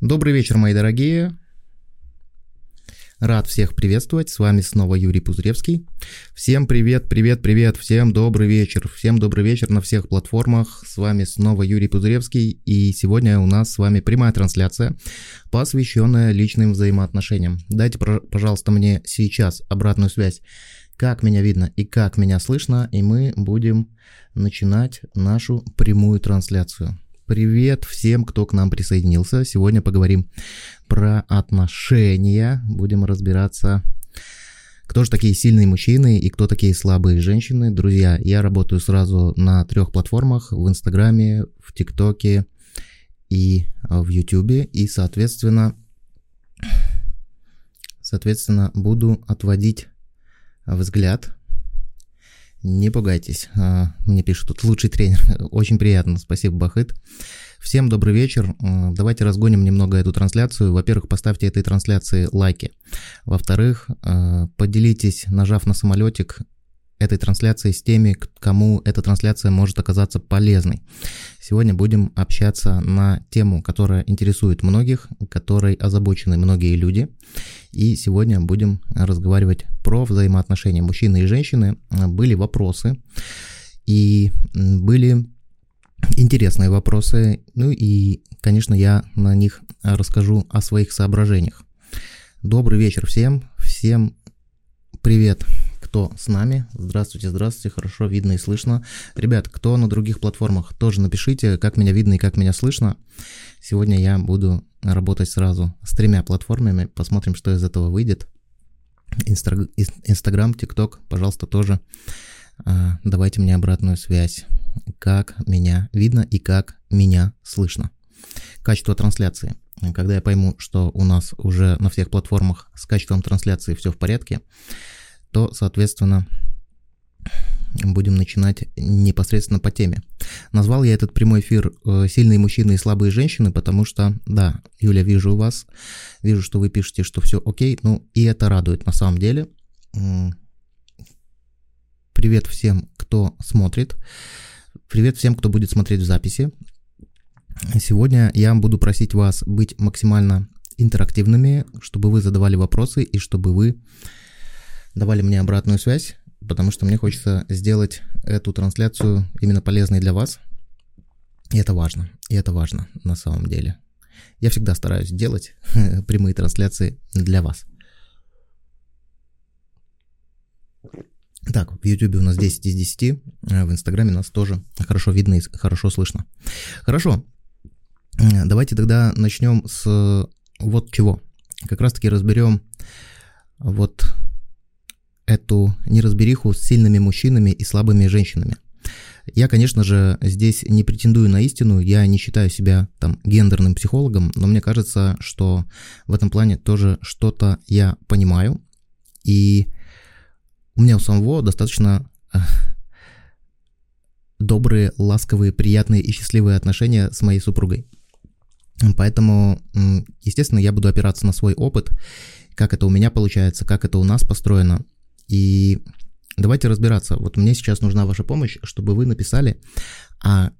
Добрый вечер, мои дорогие. Рад всех приветствовать. С вами снова Юрий Пузыревский. Всем привет, привет, привет. Всем добрый вечер. Всем добрый вечер на всех платформах. С вами снова Юрий Пузыревский. И сегодня у нас с вами прямая трансляция, посвященная личным взаимоотношениям. Дайте, пожалуйста, мне сейчас обратную связь, как меня видно и как меня слышно. И мы будем начинать нашу прямую трансляцию. Привет всем, кто к нам присоединился. Сегодня поговорим про отношения. Будем разбираться, кто же такие сильные мужчины и кто такие слабые женщины. Друзья, я работаю сразу на трех платформах. В Инстаграме, в ТикТоке и в Ютубе. И, соответственно, соответственно, буду отводить взгляд не пугайтесь. А, мне пишут тут лучший тренер. Очень приятно. Спасибо, Бахыт. Всем добрый вечер. Давайте разгоним немного эту трансляцию. Во-первых, поставьте этой трансляции лайки. Во-вторых, а, поделитесь, нажав на самолетик, этой трансляции с теми, кому эта трансляция может оказаться полезной. Сегодня будем общаться на тему, которая интересует многих, которой озабочены многие люди. И сегодня будем разговаривать про взаимоотношения мужчины и женщины. Были вопросы и были интересные вопросы. Ну и, конечно, я на них расскажу о своих соображениях. Добрый вечер всем. Всем привет кто с нами. Здравствуйте, здравствуйте, хорошо видно и слышно. Ребят, кто на других платформах, тоже напишите, как меня видно и как меня слышно. Сегодня я буду работать сразу с тремя платформами, посмотрим, что из этого выйдет. Инстаграм, ТикТок, пожалуйста, тоже а, давайте мне обратную связь, как меня видно и как меня слышно. Качество трансляции. Когда я пойму, что у нас уже на всех платформах с качеством трансляции все в порядке, то, соответственно, будем начинать непосредственно по теме. Назвал я этот прямой эфир э, «Сильные мужчины и слабые женщины», потому что, да, Юля, вижу вас, вижу, что вы пишете, что все окей, ну и это радует на самом деле. Привет всем, кто смотрит. Привет всем, кто будет смотреть в записи. Сегодня я буду просить вас быть максимально интерактивными, чтобы вы задавали вопросы и чтобы вы давали мне обратную связь, потому что мне хочется сделать эту трансляцию именно полезной для вас. И это важно. И это важно на самом деле. Я всегда стараюсь делать прямые трансляции для вас. Так, в YouTube у нас 10 из 10, а в Инстаграме нас тоже хорошо видно и хорошо слышно. Хорошо, давайте тогда начнем с вот чего. Как раз таки разберем вот эту неразбериху с сильными мужчинами и слабыми женщинами. Я, конечно же, здесь не претендую на истину, я не считаю себя там гендерным психологом, но мне кажется, что в этом плане тоже что-то я понимаю, и у меня у самого достаточно э, добрые, ласковые, приятные и счастливые отношения с моей супругой. Поэтому, естественно, я буду опираться на свой опыт, как это у меня получается, как это у нас построено, и давайте разбираться. Вот мне сейчас нужна ваша помощь, чтобы вы написали, а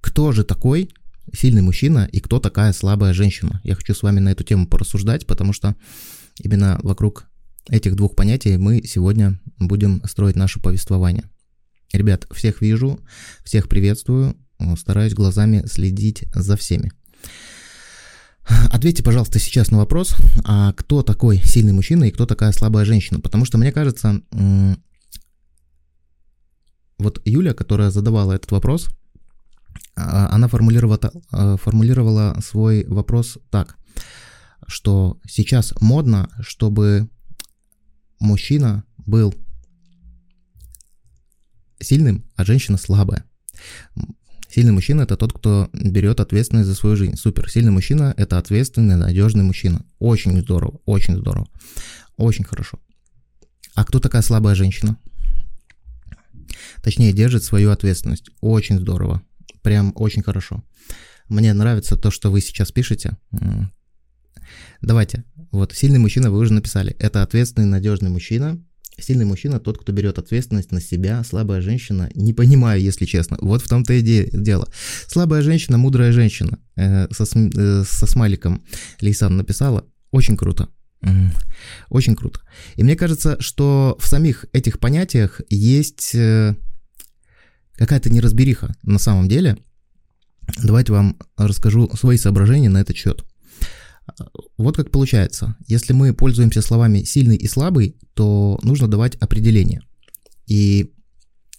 кто же такой сильный мужчина и кто такая слабая женщина. Я хочу с вами на эту тему порассуждать, потому что именно вокруг этих двух понятий мы сегодня будем строить наше повествование. Ребят, всех вижу, всех приветствую, стараюсь глазами следить за всеми. Ответьте, пожалуйста, сейчас на вопрос, а кто такой сильный мужчина и кто такая слабая женщина? Потому что мне кажется, вот Юля, которая задавала этот вопрос, а, она формулировала, а, формулировала свой вопрос так, что сейчас модно, чтобы мужчина был сильным, а женщина слабая. Сильный мужчина – это тот, кто берет ответственность за свою жизнь. Супер. Сильный мужчина – это ответственный, надежный мужчина. Очень здорово, очень здорово. Очень хорошо. А кто такая слабая женщина? Точнее, держит свою ответственность. Очень здорово. Прям очень хорошо. Мне нравится то, что вы сейчас пишете. Давайте. Вот, сильный мужчина вы уже написали. Это ответственный, надежный мужчина. Сильный мужчина тот, кто берет ответственность на себя, слабая женщина, не понимаю, если честно. Вот в том-то и дело. Слабая женщина, мудрая женщина. Э, со, э, со смайликом Лейсан написала. Очень круто. Очень круто. И мне кажется, что в самих этих понятиях есть э, какая-то неразбериха на самом деле. Давайте вам расскажу свои соображения на этот счет. Вот как получается. Если мы пользуемся словами сильный и слабый, то нужно давать определение. И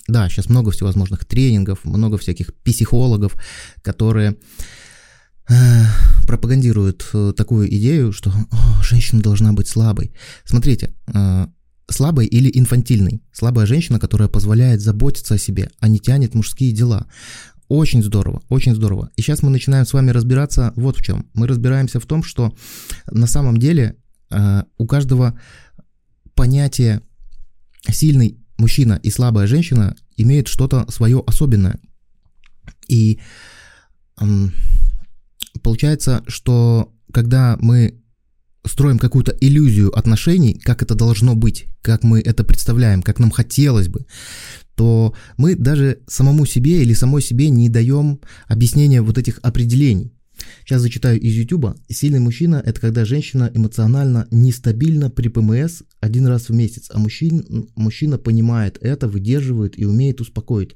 да, сейчас много всевозможных тренингов, много всяких психологов, которые э, пропагандируют э, такую идею, что О, женщина должна быть слабой. Смотрите, э, слабой или инфантильной. Слабая женщина, которая позволяет заботиться о себе, а не тянет мужские дела. Очень здорово, очень здорово. И сейчас мы начинаем с вами разбираться вот в чем. Мы разбираемся в том, что на самом деле э, у каждого понятие сильный мужчина и слабая женщина имеет что-то свое особенное. И э, получается, что когда мы строим какую-то иллюзию отношений, как это должно быть, как мы это представляем, как нам хотелось бы, то мы даже самому себе или самой себе не даем объяснения вот этих определений. Сейчас зачитаю из YouTube. Сильный мужчина – это когда женщина эмоционально нестабильна при ПМС один раз в месяц, а мужчин, мужчина понимает это, выдерживает и умеет успокоить,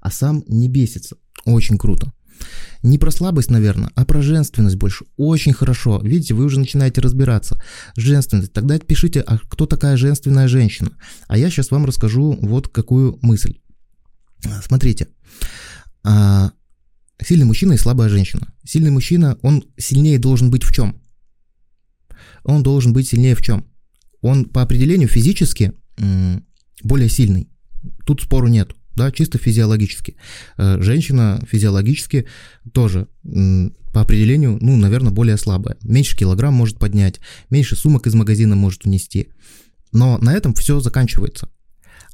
а сам не бесится. Очень круто. Не про слабость, наверное, а про женственность больше. Очень хорошо. Видите, вы уже начинаете разбираться. Женственность. Тогда пишите, а кто такая женственная женщина? А я сейчас вам расскажу вот какую мысль. Смотрите. А, сильный мужчина и слабая женщина. Сильный мужчина, он сильнее должен быть в чем? Он должен быть сильнее в чем? Он по определению физически более сильный. Тут спору нет да, чисто физиологически. Э, женщина физиологически тоже по определению, ну, наверное, более слабая. Меньше килограмм может поднять, меньше сумок из магазина может унести. Но на этом все заканчивается.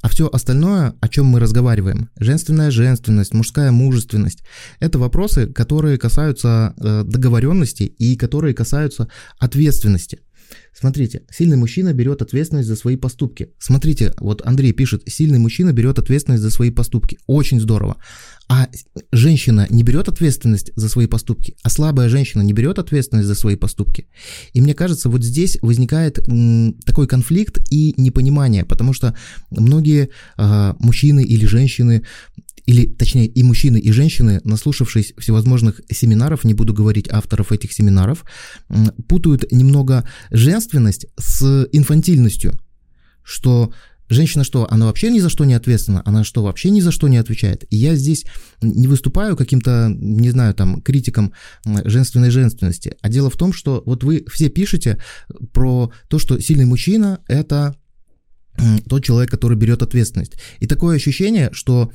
А все остальное, о чем мы разговариваем, женственная женственность, мужская мужественность, это вопросы, которые касаются э, договоренности и которые касаются ответственности. Смотрите, сильный мужчина берет ответственность за свои поступки. Смотрите, вот Андрей пишет, сильный мужчина берет ответственность за свои поступки. Очень здорово. А женщина не берет ответственность за свои поступки, а слабая женщина не берет ответственность за свои поступки. И мне кажется, вот здесь возникает такой конфликт и непонимание, потому что многие э, мужчины или женщины или точнее и мужчины, и женщины, наслушавшись всевозможных семинаров, не буду говорить авторов этих семинаров, путают немного женственность с инфантильностью, что Женщина что, она вообще ни за что не ответственна? Она что, вообще ни за что не отвечает? И я здесь не выступаю каким-то, не знаю, там, критиком женственной женственности. А дело в том, что вот вы все пишете про то, что сильный мужчина – это тот человек, который берет ответственность. И такое ощущение, что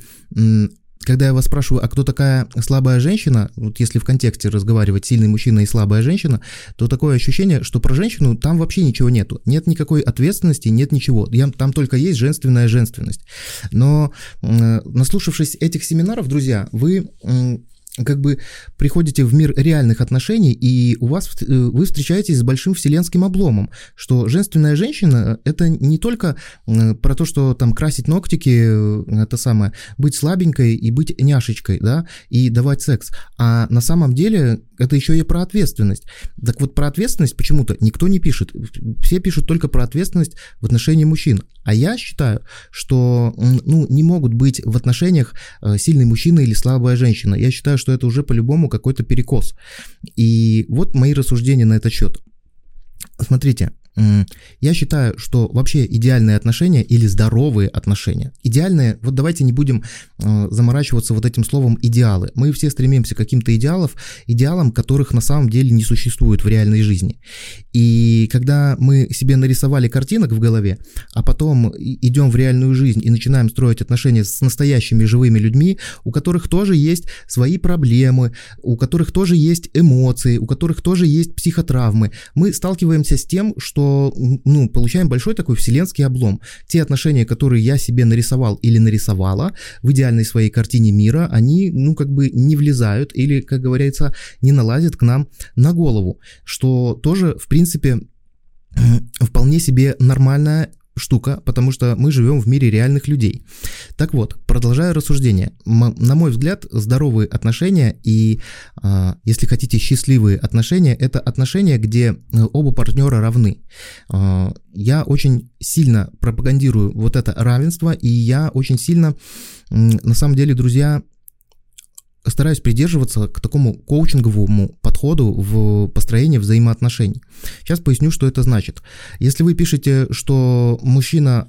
когда я вас спрашиваю, а кто такая слабая женщина, вот если в контексте разговаривать сильный мужчина и слабая женщина, то такое ощущение, что про женщину там вообще ничего нету. Нет никакой ответственности, нет ничего. Там только есть женственная женственность. Но наслушавшись этих семинаров, друзья, вы как бы приходите в мир реальных отношений, и у вас э, вы встречаетесь с большим вселенским обломом, что женственная женщина это не только про то, что там красить ногтики, э, это самое, быть слабенькой и быть няшечкой, да, и давать секс, а на самом деле это еще и про ответственность. Так вот про ответственность почему-то никто не пишет, все пишут только про ответственность в отношении мужчин, а я считаю, что ну не могут быть в отношениях э, сильный мужчина или слабая женщина. Я считаю, что это уже по-любому какой-то перекос. И вот мои рассуждения на этот счет. Смотрите, я считаю, что вообще идеальные отношения или здоровые отношения, идеальные, вот давайте не будем э, заморачиваться вот этим словом идеалы. Мы все стремимся к каким-то идеалов, идеалам, которых на самом деле не существует в реальной жизни. И когда мы себе нарисовали картинок в голове, а потом идем в реальную жизнь и начинаем строить отношения с настоящими живыми людьми, у которых тоже есть свои проблемы, у которых тоже есть эмоции, у которых тоже есть психотравмы, мы сталкиваемся с тем, что ну, получаем большой такой вселенский облом. Те отношения, которые я себе нарисовал или нарисовала в идеальной своей картине мира, они, ну, как бы не влезают или, как говорится, не налазят к нам на голову, что тоже, в принципе, вполне себе нормальная штука, потому что мы живем в мире реальных людей. Так вот, продолжая рассуждение. На мой взгляд, здоровые отношения и, а, если хотите, счастливые отношения – это отношения, где э, оба партнера равны. А, я очень сильно пропагандирую вот это равенство, и я очень сильно, на самом деле, друзья, стараюсь придерживаться к такому коучинговому подходу в построении взаимоотношений. Сейчас поясню, что это значит. Если вы пишете, что мужчина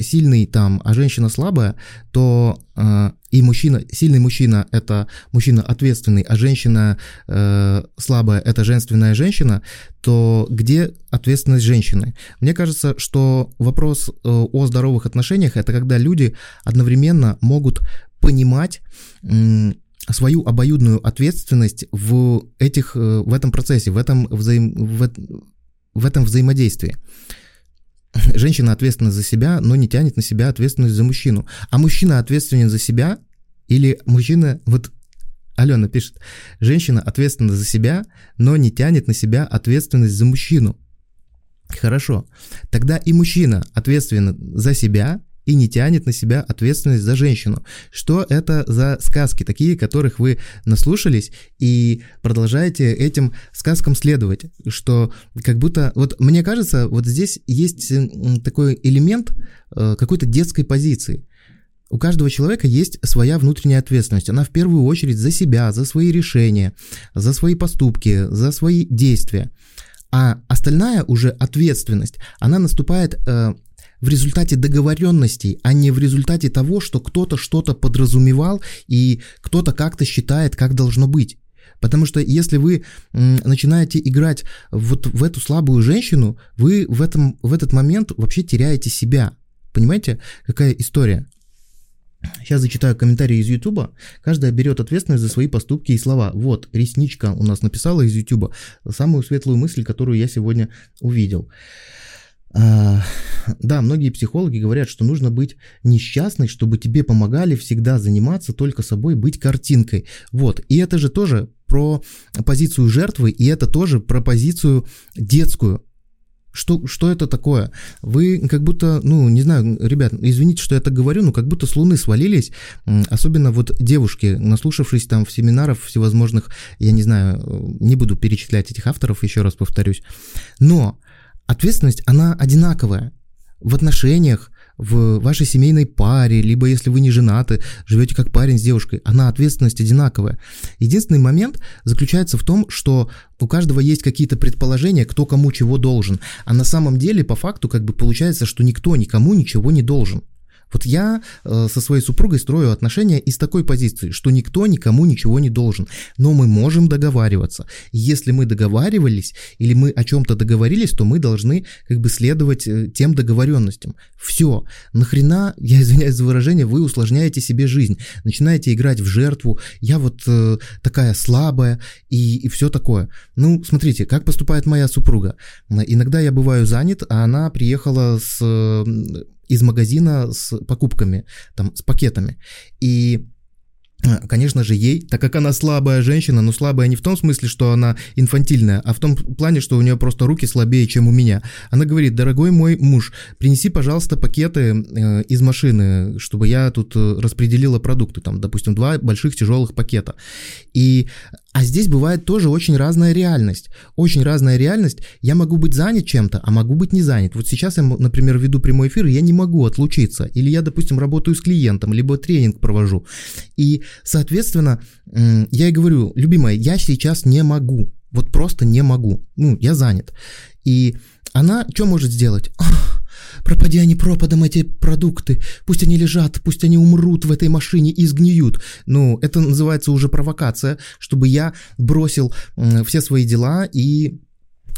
сильный там, а женщина слабая, то э, и мужчина, сильный мужчина это мужчина ответственный, а женщина э, слабая это женственная женщина, то где ответственность женщины? Мне кажется, что вопрос э, о здоровых отношениях это когда люди одновременно могут понимать э, свою обоюдную ответственность в, этих, э, в этом процессе, в этом, взаим, в, в этом взаимодействии. Женщина ответственна за себя, но не тянет на себя ответственность за мужчину. А мужчина ответственен за себя или мужчина, вот Алена пишет, женщина ответственна за себя, но не тянет на себя ответственность за мужчину. Хорошо. Тогда и мужчина ответственен за себя, и не тянет на себя ответственность за женщину. Что это за сказки такие, которых вы наслушались и продолжаете этим сказкам следовать? Что как будто, вот мне кажется, вот здесь есть такой элемент э, какой-то детской позиции. У каждого человека есть своя внутренняя ответственность. Она в первую очередь за себя, за свои решения, за свои поступки, за свои действия. А остальная уже ответственность, она наступает э, в результате договоренностей, а не в результате того, что кто-то что-то подразумевал и кто-то как-то считает, как должно быть. Потому что если вы начинаете играть вот в эту слабую женщину, вы в, этом, в этот момент вообще теряете себя. Понимаете, какая история? Сейчас зачитаю комментарии из Ютуба. Каждая берет ответственность за свои поступки и слова. Вот, ресничка у нас написала из Ютуба самую светлую мысль, которую я сегодня увидел. А, да, многие психологи говорят, что нужно быть несчастной, чтобы тебе помогали всегда заниматься только собой, быть картинкой. Вот, и это же тоже про позицию жертвы, и это тоже про позицию детскую. Что, что это такое? Вы как будто, ну, не знаю, ребят, извините, что я так говорю, но как будто с Луны свалились, особенно вот девушки, наслушавшись там в семинаров всевозможных, я не знаю, не буду перечислять этих авторов, еще раз повторюсь, но ответственность, она одинаковая в отношениях, в вашей семейной паре, либо если вы не женаты, живете как парень с девушкой, она ответственность одинаковая. Единственный момент заключается в том, что у каждого есть какие-то предположения, кто кому чего должен, а на самом деле по факту как бы получается, что никто никому ничего не должен. Вот я э, со своей супругой строю отношения из такой позиции, что никто никому ничего не должен, но мы можем договариваться. Если мы договаривались или мы о чем-то договорились, то мы должны как бы следовать э, тем договоренностям. Все. Нахрена, я извиняюсь за выражение, вы усложняете себе жизнь, начинаете играть в жертву, я вот э, такая слабая и, и все такое. Ну, смотрите, как поступает моя супруга. Иногда я бываю занят, а она приехала с из магазина с покупками, там, с пакетами. И а, Конечно же, ей, так как она слабая женщина, но слабая не в том смысле, что она инфантильная, а в том плане, что у нее просто руки слабее, чем у меня. Она говорит, дорогой мой муж, принеси, пожалуйста, пакеты э, из машины, чтобы я тут э, распределила продукты, там, допустим, два больших тяжелых пакета. И а здесь бывает тоже очень разная реальность. Очень разная реальность. Я могу быть занят чем-то, а могу быть не занят. Вот сейчас я, например, веду прямой эфир, и я не могу отлучиться. Или я, допустим, работаю с клиентом, либо тренинг провожу. И, соответственно, я и говорю, любимая, я сейчас не могу. Вот просто не могу. Ну, я занят. И она что может сделать? Пропади они пропадом, эти продукты. Пусть они лежат, пусть они умрут в этой машине и сгниют. Ну, это называется уже провокация, чтобы я бросил все свои дела и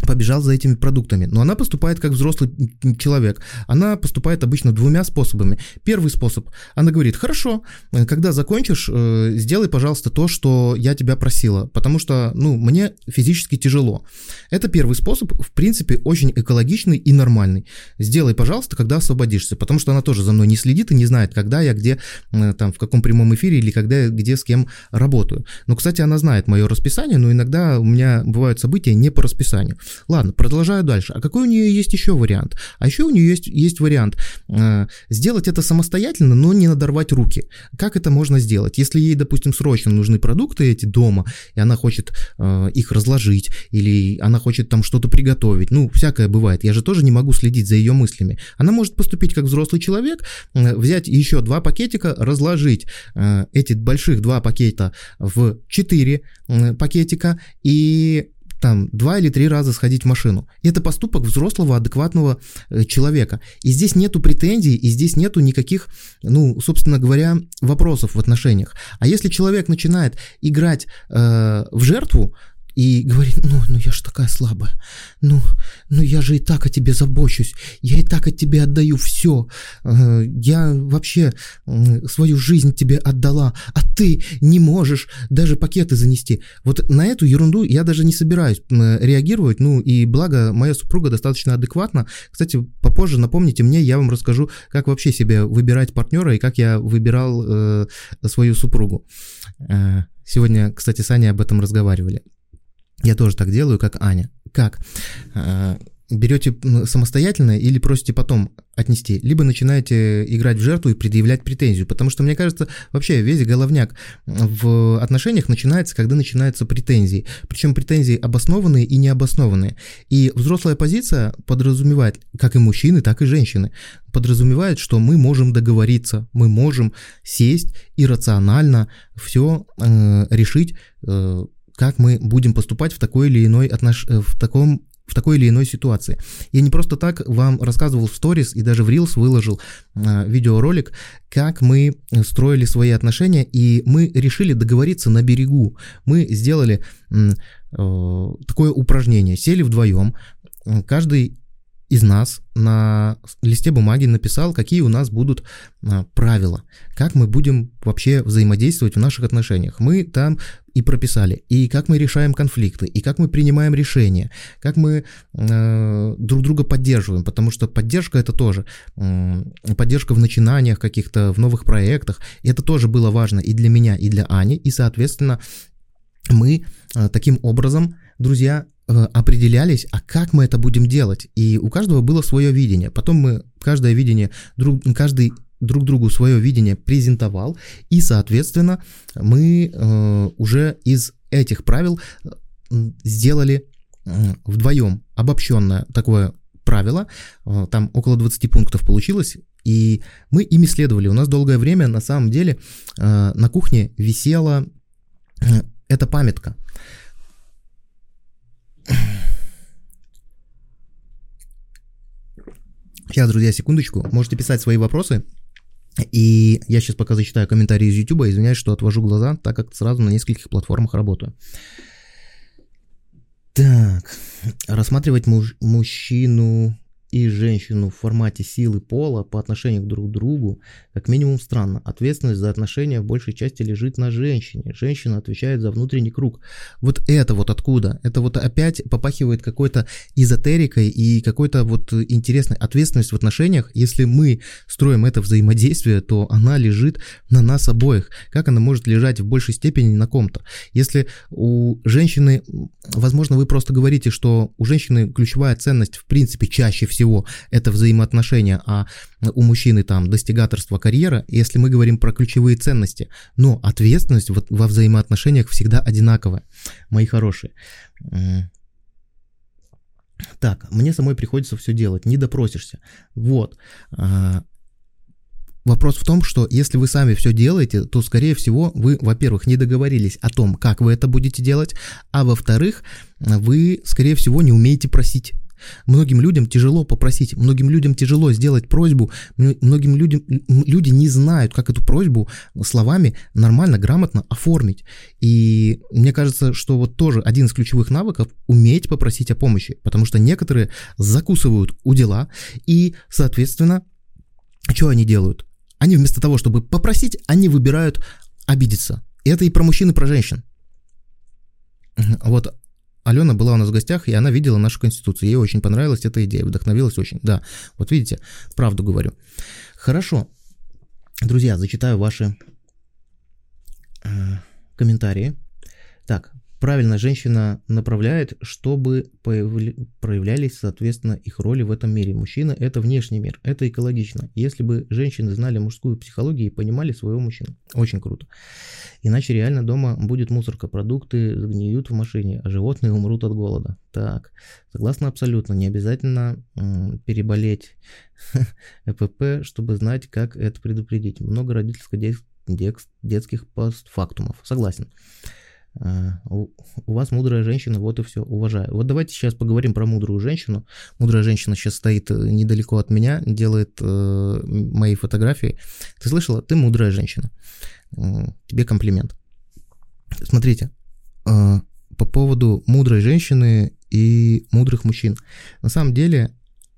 побежал за этими продуктами. Но она поступает как взрослый человек. Она поступает обычно двумя способами. Первый способ. Она говорит, хорошо, э, когда закончишь, э, сделай, пожалуйста, то, что я тебя просила, потому что, ну, мне физически тяжело. Это первый способ, в принципе, очень экологичный и нормальный. Сделай, пожалуйста, когда освободишься, потому что она тоже за мной не следит и не знает, когда я где, э, там, в каком прямом эфире или когда я где с кем работаю. Но, кстати, она знает мое расписание, но иногда у меня бывают события не по расписанию. Ладно, продолжаю дальше. А какой у нее есть еще вариант? А еще у нее есть, есть вариант э, сделать это самостоятельно, но не надорвать руки. Как это можно сделать? Если ей, допустим, срочно нужны продукты эти дома, и она хочет э, их разложить, или она хочет там что-то приготовить, ну, всякое бывает. Я же тоже не могу следить за ее мыслями. Она может поступить как взрослый человек, э, взять еще два пакетика, разложить э, эти больших два пакета в четыре э, пакетика и там два или три раза сходить в машину. Это поступок взрослого, адекватного э, человека. И здесь нету претензий, и здесь нету никаких, ну, собственно говоря, вопросов в отношениях. А если человек начинает играть э, в жертву, и говорит, ну, ну я ж такая слабая, ну, ну я же и так о тебе забочусь, я и так от тебе отдаю все, э, я вообще свою жизнь тебе отдала, а ты не можешь даже пакеты занести. Вот на эту ерунду я даже не собираюсь реагировать, ну и благо моя супруга достаточно адекватна. Кстати, попозже напомните мне, я вам расскажу, как вообще себе выбирать партнера и как я выбирал э, свою супругу. Э, сегодня, кстати, с Аней об этом разговаривали. Я тоже так делаю, как Аня. Как? А, берете самостоятельно или просите потом отнести, либо начинаете играть в жертву и предъявлять претензию, потому что, мне кажется, вообще весь головняк в отношениях начинается, когда начинаются претензии, причем претензии обоснованные и необоснованные. И взрослая позиция подразумевает, как и мужчины, так и женщины, подразумевает, что мы можем договориться, мы можем сесть и рационально все э, решить э, как мы будем поступать в такой или иной отнош... Э, в таком в такой или иной ситуации. Я не просто так вам рассказывал в сторис и даже в Reels выложил э, видеоролик, как мы строили свои отношения, и мы решили договориться на берегу. Мы сделали э, такое упражнение, сели вдвоем, каждый из нас на листе бумаги написал, какие у нас будут а, правила, как мы будем вообще взаимодействовать в наших отношениях. Мы там и прописали, и как мы решаем конфликты, и как мы принимаем решения, как мы э, друг друга поддерживаем, потому что поддержка это тоже э, поддержка в начинаниях каких-то, в новых проектах, это тоже было важно и для меня, и для Ани, и, соответственно, мы э, таким образом, друзья, определялись, а как мы это будем делать. И у каждого было свое видение. Потом мы каждое видение, друг, каждый друг другу свое видение презентовал, и, соответственно, мы э, уже из этих правил э, сделали э, вдвоем обобщенное такое правило, э, там около 20 пунктов получилось, и мы ими следовали. У нас долгое время, на самом деле, э, на кухне висела э, эта памятка. Сейчас, друзья, секундочку. Можете писать свои вопросы. И я сейчас пока зачитаю комментарии из YouTube, извиняюсь, что отвожу глаза, так как сразу на нескольких платформах работаю. Так, рассматривать муж, мужчину и женщину в формате силы пола по отношению друг к другу, как минимум странно. Ответственность за отношения в большей части лежит на женщине. Женщина отвечает за внутренний круг. Вот это вот откуда? Это вот опять попахивает какой-то эзотерикой и какой-то вот интересной ответственностью в отношениях. Если мы строим это взаимодействие, то она лежит на нас обоих. Как она может лежать в большей степени на ком-то? Если у женщины, возможно, вы просто говорите, что у женщины ключевая ценность в принципе чаще всего всего это взаимоотношения, а у мужчины там достигаторство, карьера, если мы говорим про ключевые ценности. Но ответственность вот во взаимоотношениях всегда одинаковая, мои хорошие. Так, мне самой приходится все делать, не допросишься. Вот. А, вопрос в том, что если вы сами все делаете, то, скорее всего, вы, во-первых, не договорились о том, как вы это будете делать, а во-вторых, вы, скорее всего, не умеете просить. Многим людям тяжело попросить, многим людям тяжело сделать просьбу, многим людям люди не знают, как эту просьбу словами нормально, грамотно оформить. И мне кажется, что вот тоже один из ключевых навыков уметь попросить о помощи, потому что некоторые закусывают у дела и, соответственно, что они делают? Они вместо того, чтобы попросить, они выбирают обидеться. Это и про мужчин, и про женщин. Вот Алена была у нас в гостях, и она видела нашу конституцию. Ей очень понравилась эта идея, вдохновилась очень. Да, вот видите, правду говорю. Хорошо. Друзья, зачитаю ваши э, комментарии. Так, правильно женщина направляет, чтобы проявлялись, соответственно, их роли в этом мире. Мужчина – это внешний мир, это экологично. Если бы женщины знали мужскую психологию и понимали своего мужчину. Очень круто. Иначе реально дома будет мусорка, продукты сгниют в машине, а животные умрут от голода. Так, согласна абсолютно. Не обязательно переболеть ЭПП, чтобы знать, как это предупредить. Много родительско-детских постфактумов. Согласен. У вас мудрая женщина, вот и все, уважаю. Вот давайте сейчас поговорим про мудрую женщину. Мудрая женщина сейчас стоит э, недалеко от меня, делает э, мои фотографии. Ты слышала? Ты мудрая женщина. Тебе комплимент. Смотрите, э, по поводу мудрой женщины и мудрых мужчин. На самом деле,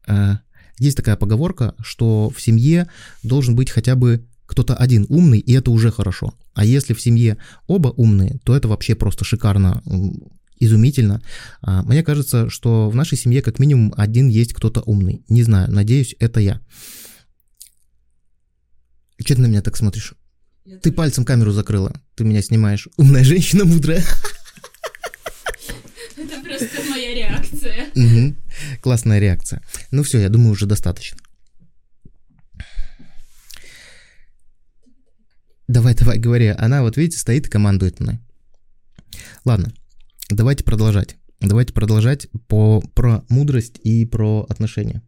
э, есть такая поговорка, что в семье должен быть хотя бы кто-то один умный, и это уже хорошо. А если в семье оба умные, то это вообще просто шикарно, изумительно. А, мне кажется, что в нашей семье как минимум один есть кто-то умный. Не знаю, надеюсь, это я. Че ты на меня так смотришь? Я ты тоже... пальцем камеру закрыла, ты меня снимаешь. Умная женщина, мудрая. Это просто моя реакция. Классная реакция. Ну все, я думаю, уже достаточно. Давай, давай, говори. Она, вот видите, стоит и командует мной. Ладно, давайте продолжать. Давайте продолжать по, про мудрость и про отношения.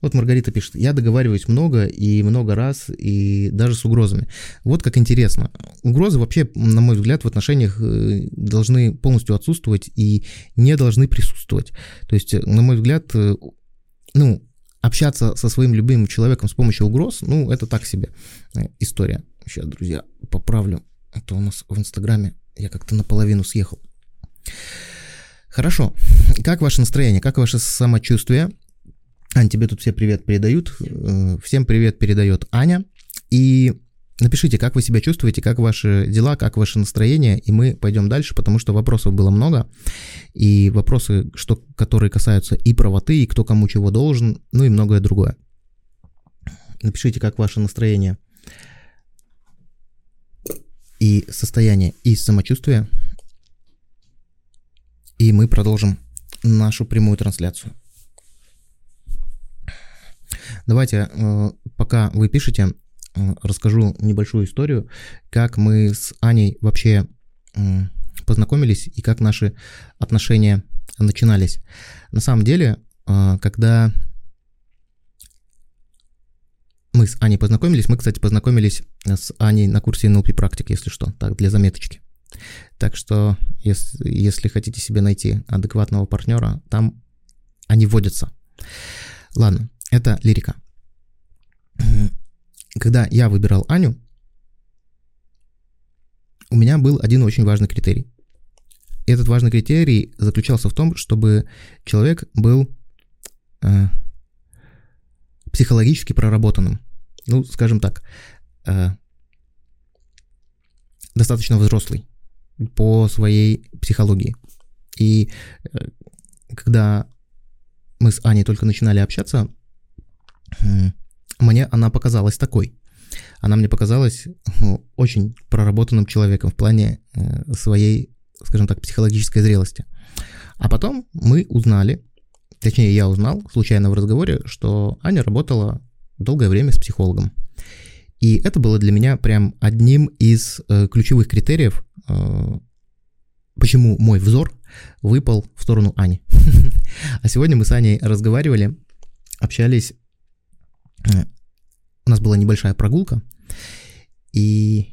Вот Маргарита пишет, я договариваюсь много и много раз, и даже с угрозами. Вот как интересно. Угрозы вообще, на мой взгляд, в отношениях э, должны полностью отсутствовать и не должны присутствовать. То есть, на мой взгляд, э, ну, общаться со своим любимым человеком с помощью угроз, ну, это так себе э, история. Сейчас, друзья, поправлю. Это у нас в Инстаграме я как-то наполовину съехал. Хорошо. Как ваше настроение? Как ваше самочувствие? Ань, тебе тут все привет передают. Э, всем привет передает Аня. И Напишите, как вы себя чувствуете, как ваши дела, как ваше настроение, и мы пойдем дальше, потому что вопросов было много, и вопросы, что, которые касаются и правоты, и кто кому чего должен, ну и многое другое. Напишите, как ваше настроение и состояние, и самочувствие, и мы продолжим нашу прямую трансляцию. Давайте, э, пока вы пишете, расскажу небольшую историю, как мы с Аней вообще познакомились и как наши отношения начинались. На самом деле, а, когда мы с Аней познакомились, мы, кстати, познакомились с Аней на курсе NLP практик, если что, так, для заметочки. Так что, если, если хотите себе найти адекватного партнера, там они вводятся. Ладно, это лирика когда я выбирал Аню, у меня был один очень важный критерий. Этот важный критерий заключался в том, чтобы человек был э, психологически проработанным. Ну, скажем так, э, достаточно взрослый по своей психологии. И э, когда мы с Аней только начинали общаться, мне она показалась такой. Она мне показалась ну, очень проработанным человеком в плане э, своей, скажем так, психологической зрелости. А потом мы узнали, точнее я узнал случайно в разговоре, что Аня работала долгое время с психологом. И это было для меня прям одним из э, ключевых критериев, э, почему мой взор выпал в сторону Ани. А сегодня мы с Аней разговаривали, общались у нас была небольшая прогулка, и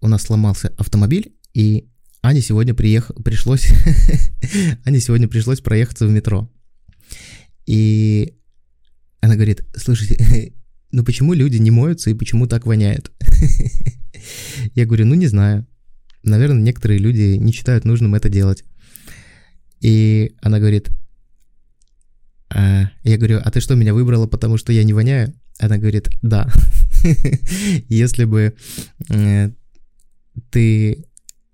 у нас сломался автомобиль, и Ане сегодня приех... пришлось... Ане сегодня пришлось проехаться в метро. И она говорит, слушайте, ну почему люди не моются и почему так воняет? Я говорю, ну не знаю. Наверное, некоторые люди не считают нужным это делать. И она говорит, я говорю, а ты что, меня выбрала, потому что я не воняю? Она говорит, да. Если бы э, ты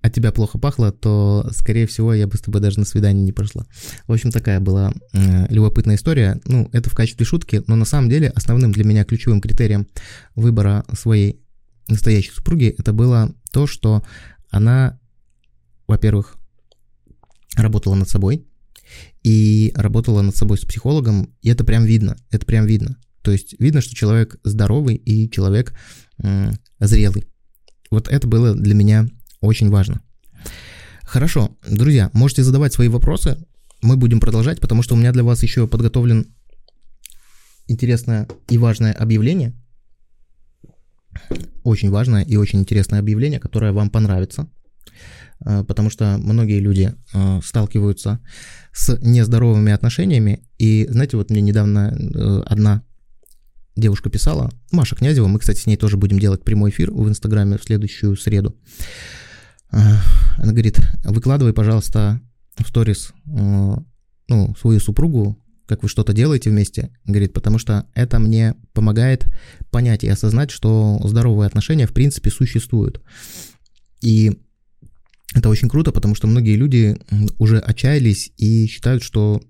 от тебя плохо пахло, то, скорее всего, я бы с тобой даже на свидание не пошла. В общем, такая была э, любопытная история. Ну, это в качестве шутки, но на самом деле основным для меня ключевым критерием выбора своей настоящей супруги это было то, что она во-первых, работала над собой и работала над собой с психологом, и это прям видно, это прям видно. То есть видно, что человек здоровый и человек м, зрелый. Вот это было для меня очень важно. Хорошо, друзья, можете задавать свои вопросы, мы будем продолжать, потому что у меня для вас еще подготовлен интересное и важное объявление. Очень важное и очень интересное объявление, которое вам понравится. Э, потому что многие люди э, сталкиваются нездоровыми отношениями. И знаете, вот мне недавно э, одна девушка писала, Маша Князева, мы, кстати, с ней тоже будем делать прямой эфир в Инстаграме в следующую среду. Она говорит, выкладывай, пожалуйста, в сторис ну, свою супругу, как вы что-то делаете вместе, говорит, потому что это мне помогает понять и осознать, что здоровые отношения в принципе существуют. И это очень круто, потому что многие люди уже отчаялись и считают, что,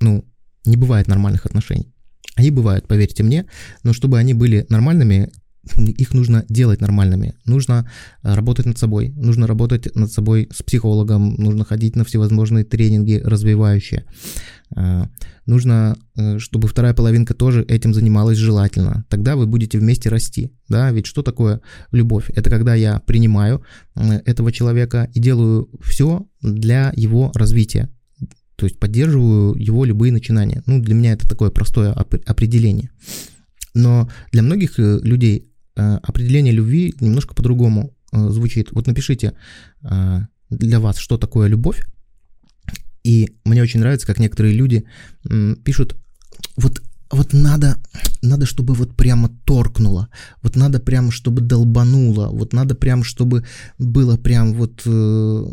ну, не бывает нормальных отношений. Они бывают, поверьте мне, но чтобы они были нормальными, их нужно делать нормальными. Нужно э, работать над собой, нужно работать над собой с психологом, нужно ходить на всевозможные тренинги развивающие. Э, нужно, э, чтобы вторая половинка тоже этим занималась желательно. Тогда вы будете вместе расти. Да? Ведь что такое любовь? Это когда я принимаю этого человека и делаю все для его развития. То есть поддерживаю его любые начинания. Ну, для меня это такое простое определение. Но для многих людей определение любви немножко по-другому э, звучит. Вот напишите э, для вас, что такое любовь. И мне очень нравится, как некоторые люди пишут, вот вот надо, надо, чтобы вот прямо торкнуло, вот надо прямо, чтобы долбануло, вот надо прямо, чтобы было прям вот э,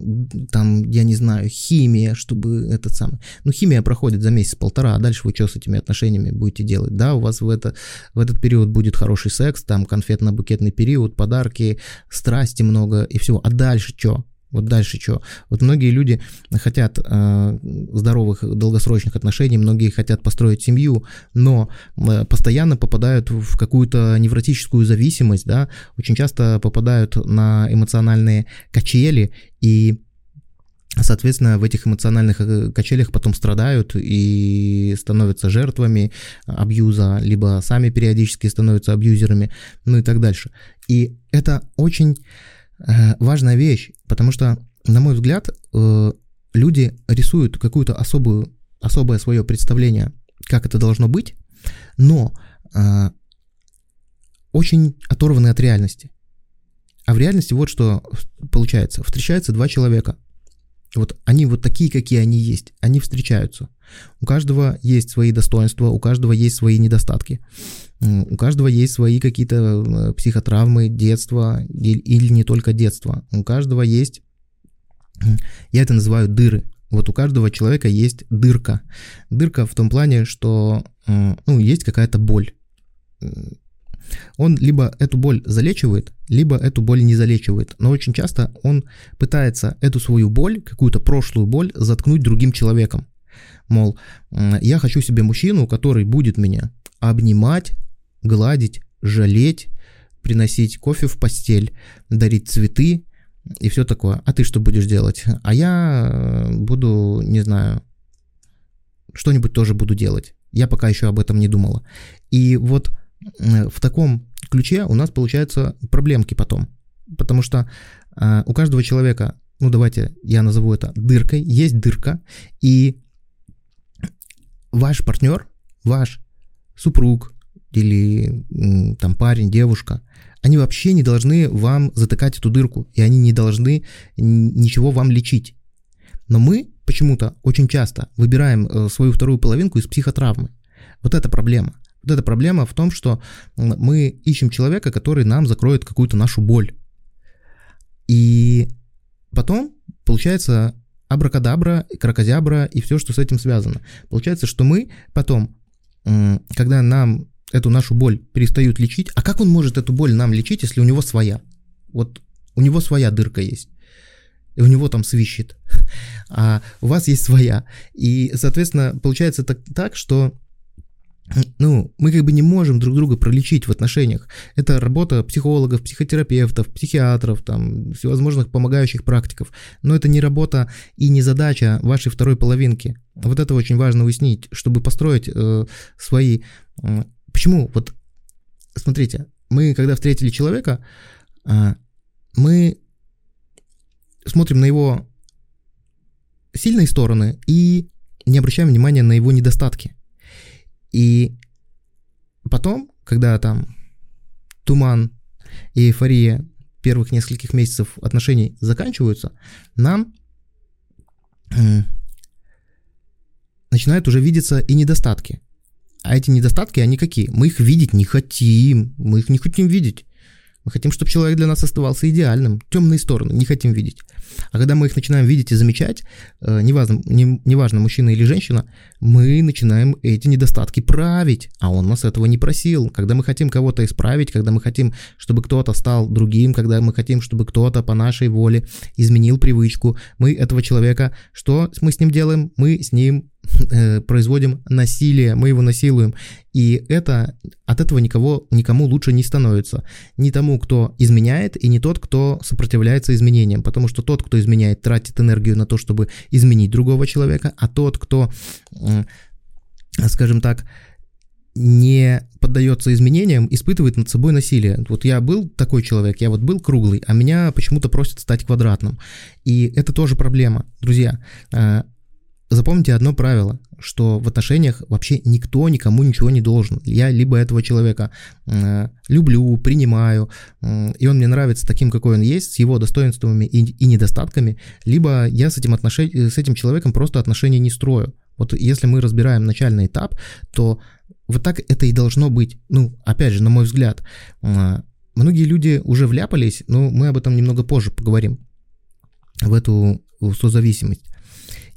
там, я не знаю, химия, чтобы этот самый... Ну, химия проходит за месяц-полтора, а дальше вы что с этими отношениями будете делать? Да, у вас в, это, в этот период будет хороший секс, там конфетно-букетный период, подарки, страсти много и всего. А дальше что? Вот дальше что? Вот многие люди хотят э, здоровых долгосрочных отношений, многие хотят построить семью, но э, постоянно попадают в какую-то невротическую зависимость, да, очень часто попадают на эмоциональные качели и Соответственно, в этих эмоциональных э, качелях потом страдают и становятся жертвами абьюза, либо сами периодически становятся абьюзерами, ну и так дальше. И это очень Э, важная вещь, потому что, на мой взгляд, э, люди рисуют какую-то особую, особое свое представление, как это должно быть, но э, очень оторваны от реальности. А в реальности вот что получается. Встречаются два человека. Вот они вот такие, какие они есть. Они встречаются. У каждого есть свои достоинства, у каждого есть свои недостатки. У каждого есть свои какие-то э, психотравмы детства или не только детства. У каждого есть, я это называю дыры. Вот у каждого человека есть дырка. Дырка в том плане, что ну, есть какая-то боль. Он либо эту боль залечивает, либо эту боль не залечивает. Но очень часто он пытается эту свою боль, какую-то прошлую боль, заткнуть другим человеком. Мол, я хочу себе мужчину, который будет меня обнимать, гладить, жалеть, приносить кофе в постель, дарить цветы и все такое. А ты что будешь делать? А я э, буду, не знаю, что-нибудь тоже буду делать. Я пока еще об этом не думала. И вот в таком ключе у нас получаются проблемки потом. Потому что э, у каждого человека, ну давайте я назову это дыркой, есть дырка, и ваш партнер, ваш супруг, или там парень, девушка, они вообще не должны вам затыкать эту дырку, и они не должны ничего вам лечить. Но мы почему-то очень часто выбираем э, свою вторую половинку из психотравмы. Вот это проблема. Вот эта проблема в том, что мы ищем человека, который нам закроет какую-то нашу боль. И потом получается абракадабра, кракозябра и все, что с этим связано. Получается, что мы потом, когда нам эту нашу боль перестают лечить. А как он может эту боль нам лечить, если у него своя? Вот у него своя дырка есть. И у него там свищет. А у вас есть своя. И, соответственно, получается так, так что ну, мы как бы не можем друг друга пролечить в отношениях. Это работа психологов, психотерапевтов, психиатров, там, всевозможных помогающих практиков. Но это не работа и не задача вашей второй половинки. Вот это очень важно уяснить, чтобы построить э, свои... Э, почему? Вот, смотрите, мы, когда встретили человека, э, мы смотрим на его сильные стороны и не обращаем внимания на его недостатки. И потом, когда там туман и эйфория первых нескольких месяцев отношений заканчиваются, нам начинают уже видеться и недостатки. А эти недостатки, они какие? Мы их видеть не хотим, мы их не хотим видеть. Мы хотим, чтобы человек для нас оставался идеальным. Темные стороны не хотим видеть. А когда мы их начинаем видеть и замечать, э, неважно, не, неважно, мужчина или женщина, мы начинаем эти недостатки править, а он нас этого не просил. Когда мы хотим кого-то исправить, когда мы хотим, чтобы кто-то стал другим, когда мы хотим, чтобы кто-то по нашей воле изменил привычку, мы этого человека, что мы с ним делаем? Мы с ним Э, производим насилие, мы его насилуем. И это, от этого никого, никому лучше не становится. Ни тому, кто изменяет, и не тот, кто сопротивляется изменениям. Потому что тот, кто изменяет, тратит энергию на то, чтобы изменить другого человека, а тот, кто, скажем так, не поддается изменениям, испытывает над собой насилие. Вот я был такой человек, я вот был круглый, а меня почему-то просят стать квадратным. И это тоже проблема. Друзья, э, Запомните одно правило, что в отношениях вообще никто никому ничего не должен. Я либо этого человека э, люблю, принимаю, э, и он мне нравится таким, какой он есть, с его достоинствами и, и недостатками, либо я с этим, отношень, с этим человеком просто отношения не строю. Вот если мы разбираем начальный этап, то вот так это и должно быть. Ну, опять же, на мой взгляд, э, многие люди уже вляпались, но мы об этом немного позже поговорим, в эту созависимость.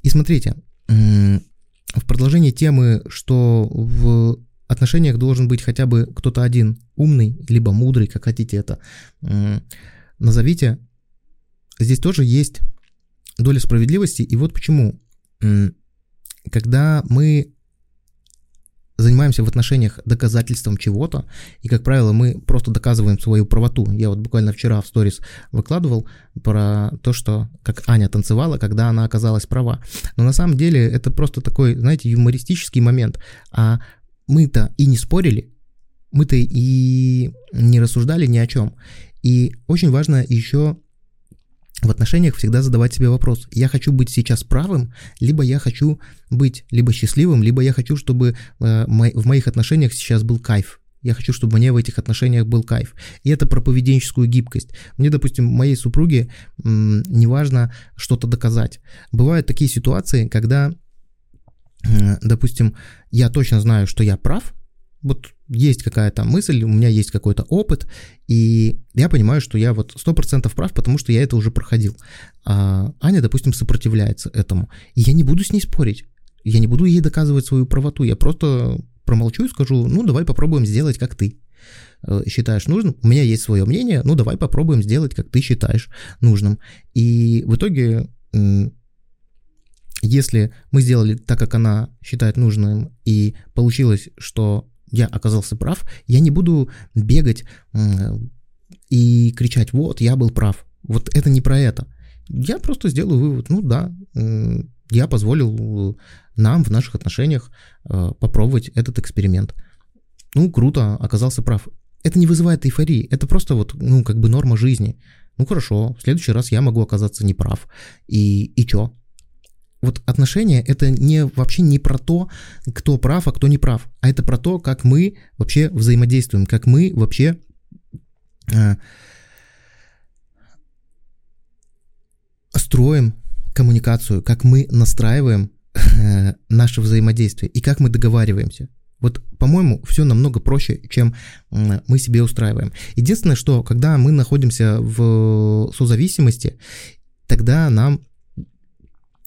И смотрите, в продолжении темы, что в отношениях должен быть хотя бы кто-то один умный, либо мудрый, как хотите это назовите, здесь тоже есть доля справедливости. И вот почему. Когда мы занимаемся в отношениях доказательством чего-то, и, как правило, мы просто доказываем свою правоту. Я вот буквально вчера в сторис выкладывал про то, что как Аня танцевала, когда она оказалась права. Но на самом деле это просто такой, знаете, юмористический момент. А мы-то и не спорили, мы-то и не рассуждали ни о чем. И очень важно еще в отношениях всегда задавать себе вопрос, я хочу быть сейчас правым, либо я хочу быть либо счастливым, либо я хочу, чтобы э, в моих отношениях сейчас был кайф. Я хочу, чтобы мне в этих отношениях был кайф. И это про поведенческую гибкость. Мне, допустим, моей супруге неважно что-то доказать. Бывают такие ситуации, когда, допустим, я точно знаю, что я прав, вот есть какая-то мысль, у меня есть какой-то опыт, и я понимаю, что я вот 100% прав, потому что я это уже проходил. А Аня, допустим, сопротивляется этому. И я не буду с ней спорить. Я не буду ей доказывать свою правоту. Я просто промолчу и скажу, ну, давай попробуем сделать, как ты э, считаешь нужным. У меня есть свое мнение, ну, давай попробуем сделать, как ты считаешь нужным. И в итоге если мы сделали так, как она считает нужным, и получилось, что я оказался прав, я не буду бегать и кричать, вот, я был прав. Вот это не про это. Я просто сделаю вывод, ну да, я позволил нам в наших отношениях э, попробовать этот эксперимент. Ну, круто, оказался прав. Это не вызывает эйфории, это просто вот, ну, как бы норма жизни. Ну, хорошо, в следующий раз я могу оказаться неправ. И, и чё? Вот отношения это не вообще не про то, кто прав, а кто не прав, а это про то, как мы вообще взаимодействуем, как мы вообще э, строим коммуникацию, как мы настраиваем э, наше взаимодействие и как мы договариваемся. Вот, по-моему, все намного проще, чем мы себе устраиваем. Единственное, что когда мы находимся в созависимости, тогда нам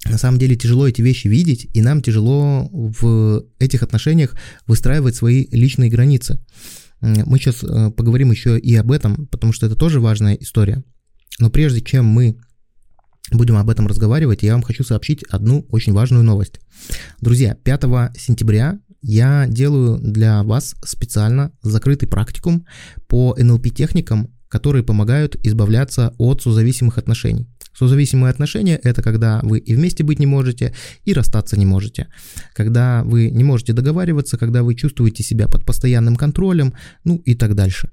на самом деле тяжело эти вещи видеть, и нам тяжело в этих отношениях выстраивать свои личные границы. Мы сейчас э, поговорим еще и об этом, потому что это тоже важная история. Но прежде чем мы будем об этом разговаривать, я вам хочу сообщить одну очень важную новость. Друзья, 5 сентября я делаю для вас специально закрытый практикум по NLP-техникам, которые помогают избавляться от созависимых отношений. Созависимые отношения – это когда вы и вместе быть не можете, и расстаться не можете. Когда вы не можете договариваться, когда вы чувствуете себя под постоянным контролем, ну и так дальше.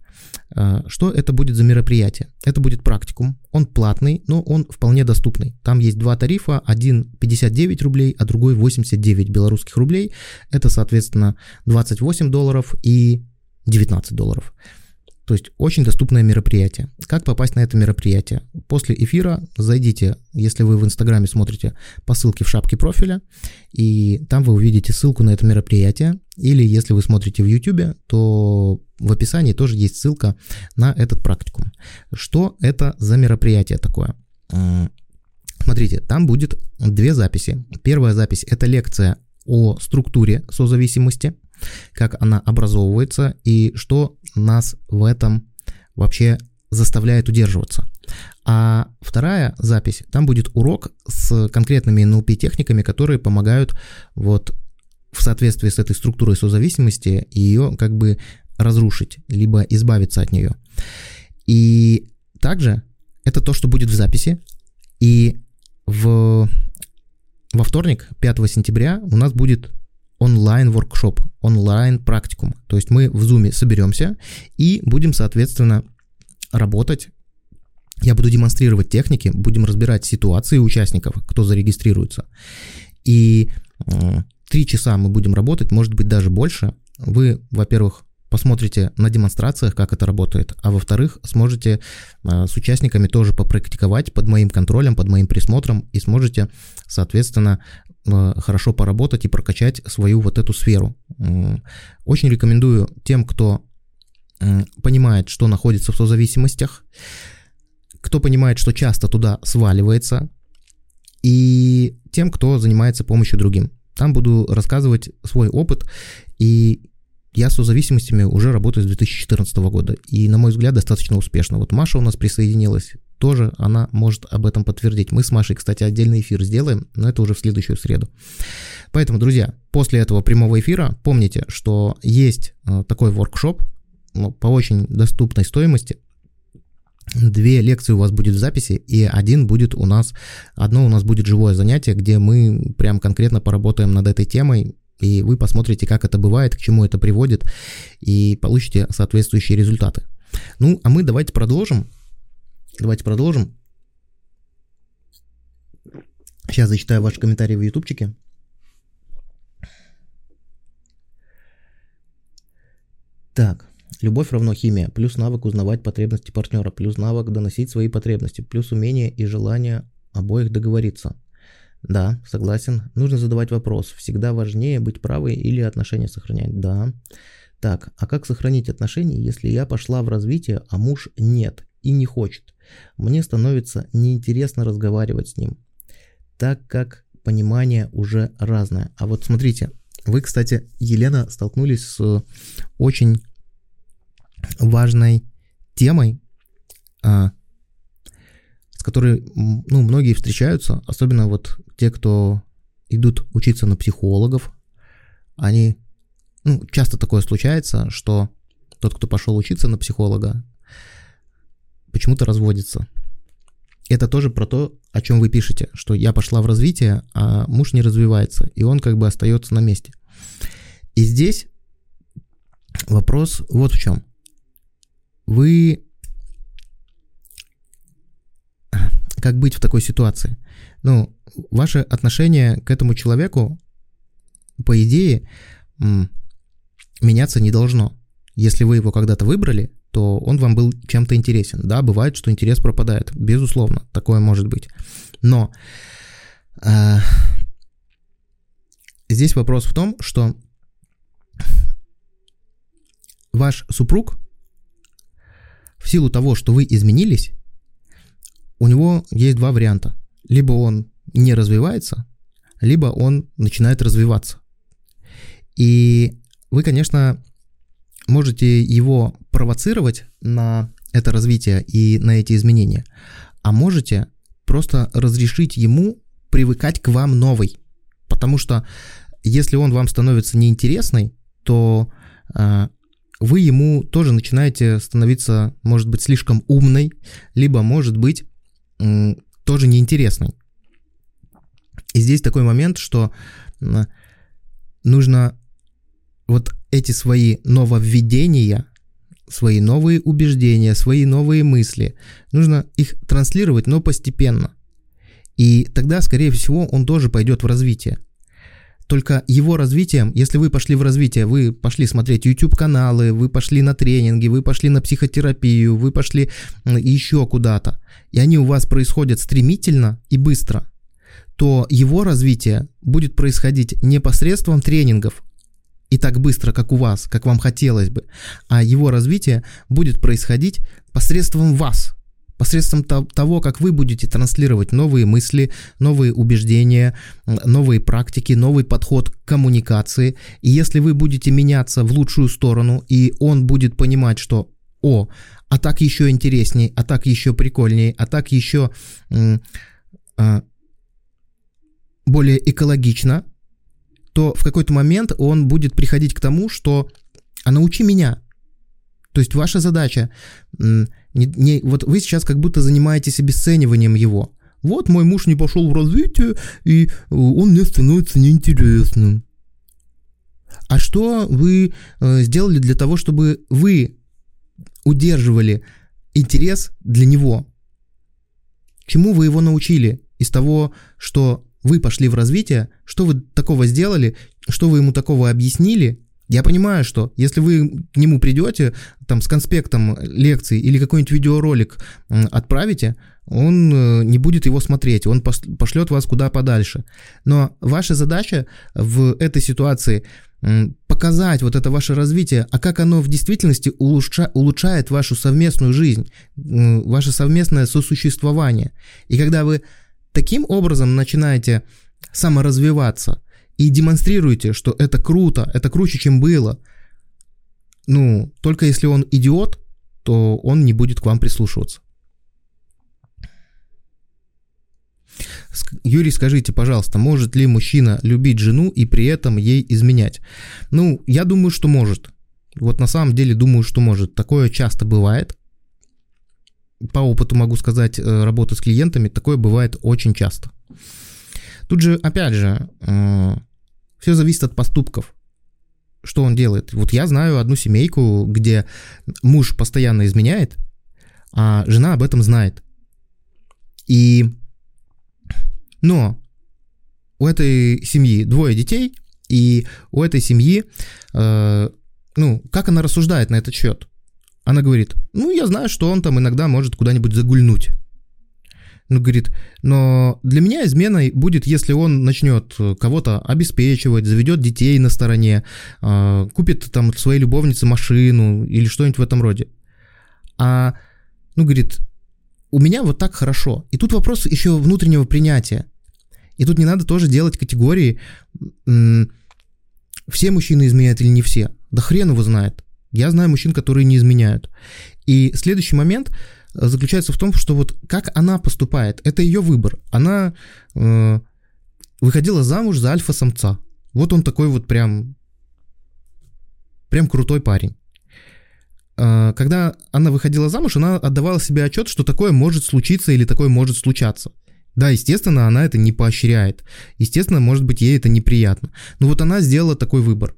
А, что это будет за мероприятие? Это будет практикум. Он платный, но он вполне доступный. Там есть два тарифа. Один 59 рублей, а другой 89 белорусских рублей. Это, соответственно, 28 долларов и 19 долларов. То есть очень доступное мероприятие. Как попасть на это мероприятие? После эфира зайдите, если вы в Инстаграме смотрите по ссылке в шапке профиля, и там вы увидите ссылку на это мероприятие. Или если вы смотрите в YouTube, то в описании тоже есть ссылка на этот практикум. Что это за мероприятие такое? Смотрите, там будет две записи. Первая запись – это лекция о структуре созависимости – как она образовывается и что нас в этом вообще заставляет удерживаться. А вторая запись, там будет урок с конкретными NLP-техниками, которые помогают вот в соответствии с этой структурой созависимости ее как бы разрушить, либо избавиться от нее. И также это то, что будет в записи. И в, во вторник, 5 сентября, у нас будет онлайн-воркшоп, онлайн-практикум. То есть мы в Zoom соберемся и будем, соответственно, работать. Я буду демонстрировать техники, будем разбирать ситуации участников, кто зарегистрируется. И три часа мы будем работать, может быть, даже больше. Вы, во-первых, посмотрите на демонстрациях, как это работает, а во-вторых, сможете а, с участниками тоже попрактиковать под моим контролем, под моим присмотром и сможете, соответственно, Э, хорошо поработать и прокачать свою вот эту сферу. Очень рекомендую тем, кто понимает, что находится в созависимостях, кто понимает, что часто туда сваливается, и тем, кто занимается помощью другим. Там буду рассказывать свой опыт, и я с созависимостями уже работаю с 2014 года, и, на мой взгляд, достаточно успешно. Вот Маша у нас присоединилась, тоже она может об этом подтвердить. Мы с Машей, кстати, отдельный эфир сделаем, но это уже в следующую среду. Поэтому, друзья, после этого прямого эфира помните, что есть э, такой воркшоп ну, по очень доступной стоимости. Две лекции у вас будет в записи, и один будет у нас, одно у нас будет живое занятие, где мы прям конкретно поработаем над этой темой, и вы посмотрите, как это бывает, к чему это приводит, и получите соответствующие результаты. Ну, а мы давайте продолжим. Давайте продолжим. Сейчас зачитаю ваши комментарии в ютубчике. Так, любовь равно химия, плюс навык узнавать потребности партнера, плюс навык доносить свои потребности, плюс умение и желание обоих договориться. Да, согласен. Нужно задавать вопрос. Всегда важнее быть правой или отношения сохранять. Да. Так, а как сохранить отношения, если я пошла в развитие, а муж нет и не хочет? Мне становится неинтересно разговаривать с ним, так как понимание уже разное. А вот смотрите, вы, кстати, Елена, столкнулись с очень важной темой, а, с которой ну, многие встречаются, особенно вот те, кто идут учиться на психологов, они, ну, часто такое случается, что тот, кто пошел учиться на психолога, почему-то разводится. Это тоже про то, о чем вы пишете, что я пошла в развитие, а муж не развивается, и он как бы остается на месте. И здесь вопрос вот в чем. Вы как быть в такой ситуации? Ну, ваше отношение к этому человеку, по идее, меняться не должно. Если вы его когда-то выбрали, то он вам был чем-то интересен. Да, бывает, что интерес пропадает. Безусловно, такое может быть. Но э, здесь вопрос в том, что ваш супруг в силу того, что вы изменились, у него есть два варианта. Либо он не развивается, либо он начинает развиваться. И вы, конечно, можете его провоцировать на это развитие и на эти изменения, а можете просто разрешить ему привыкать к вам новой. Потому что если он вам становится неинтересный, то э, вы ему тоже начинаете становиться, может быть, слишком умной, либо, может быть, тоже неинтересной. И здесь такой момент, что нужно вот эти свои нововведения, свои новые убеждения, свои новые мысли, нужно их транслировать, но постепенно. И тогда, скорее всего, он тоже пойдет в развитие. Только его развитием, если вы пошли в развитие, вы пошли смотреть YouTube-каналы, вы пошли на тренинги, вы пошли на психотерапию, вы пошли еще куда-то, и они у вас происходят стремительно и быстро, то его развитие будет происходить не посредством тренингов, и так быстро, как у вас, как вам хотелось бы, а его развитие будет происходить посредством вас, посредством того, как вы будете транслировать новые мысли, новые убеждения, новые практики, новый подход к коммуникации. И если вы будете меняться в лучшую сторону, и он будет понимать, что «О, а так еще интересней, а так еще прикольней, а так еще а, более экологично», то в какой-то момент он будет приходить к тому, что «а научи меня». То есть ваша задача, не, не, вот вы сейчас как будто занимаетесь обесцениванием его. Вот мой муж не пошел в развитие, и он мне становится неинтересным. А что вы э, сделали для того, чтобы вы удерживали интерес для него? Чему вы его научили из того, что вы пошли в развитие, что вы такого сделали, что вы ему такого объяснили. Я понимаю, что если вы к нему придете там с конспектом лекции или какой-нибудь видеоролик отправите, он э, не будет его смотреть, он пошлет вас куда подальше. Но ваша задача в этой ситуации показать вот это ваше развитие, а как оно в действительности улучша, улучшает вашу совместную жизнь, ваше совместное сосуществование. И когда вы таким образом начинаете саморазвиваться и демонстрируете, что это круто, это круче, чем было. Ну, только если он идиот, то он не будет к вам прислушиваться. Юрий, скажите, пожалуйста, может ли мужчина любить жену и при этом ей изменять? Ну, я думаю, что может. Вот на самом деле думаю, что может. Такое часто бывает по опыту могу сказать, э, работы с клиентами, такое бывает очень часто. Тут же, опять же, э, все зависит от поступков. Что он делает? Вот я знаю одну семейку, где муж постоянно изменяет, а жена об этом знает. И... Но у этой семьи двое детей, и у этой семьи, э, ну, как она рассуждает на этот счет? Она говорит, ну, я знаю, что он там иногда может куда-нибудь загульнуть. Ну, говорит, но для меня изменой будет, если он начнет кого-то обеспечивать, заведет детей на стороне, а, купит там своей любовнице машину или что-нибудь в этом роде. А, ну, говорит, у меня вот так хорошо. И тут вопрос еще внутреннего принятия. И тут не надо тоже делать категории, все мужчины изменяют или не все. Да хрен его знает. Я знаю мужчин, которые не изменяют. И следующий момент э, заключается в том, что вот как она поступает, это ее выбор. Она э, выходила замуж за альфа-самца. Вот он такой вот прям, прям крутой парень. Э, когда она выходила замуж, она отдавала себе отчет, что такое может случиться или такое может случаться. Да, естественно, она это не поощряет. Естественно, может быть, ей это неприятно. Но вот она сделала такой выбор.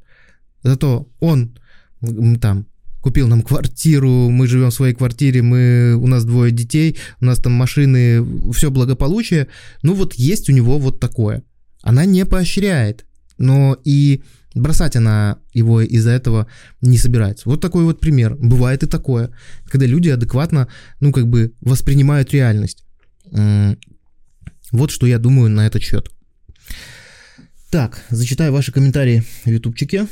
Зато он там купил нам квартиру, мы живем в своей квартире, мы, у нас двое детей, у нас там машины, все благополучие. Ну вот есть у него вот такое. Она не поощряет, но и бросать она его из-за этого не собирается. Вот такой вот пример. Бывает и такое, когда люди адекватно, ну как бы воспринимают реальность. Вот что я думаю на этот счет. Так, зачитаю ваши комментарии в ютубчике.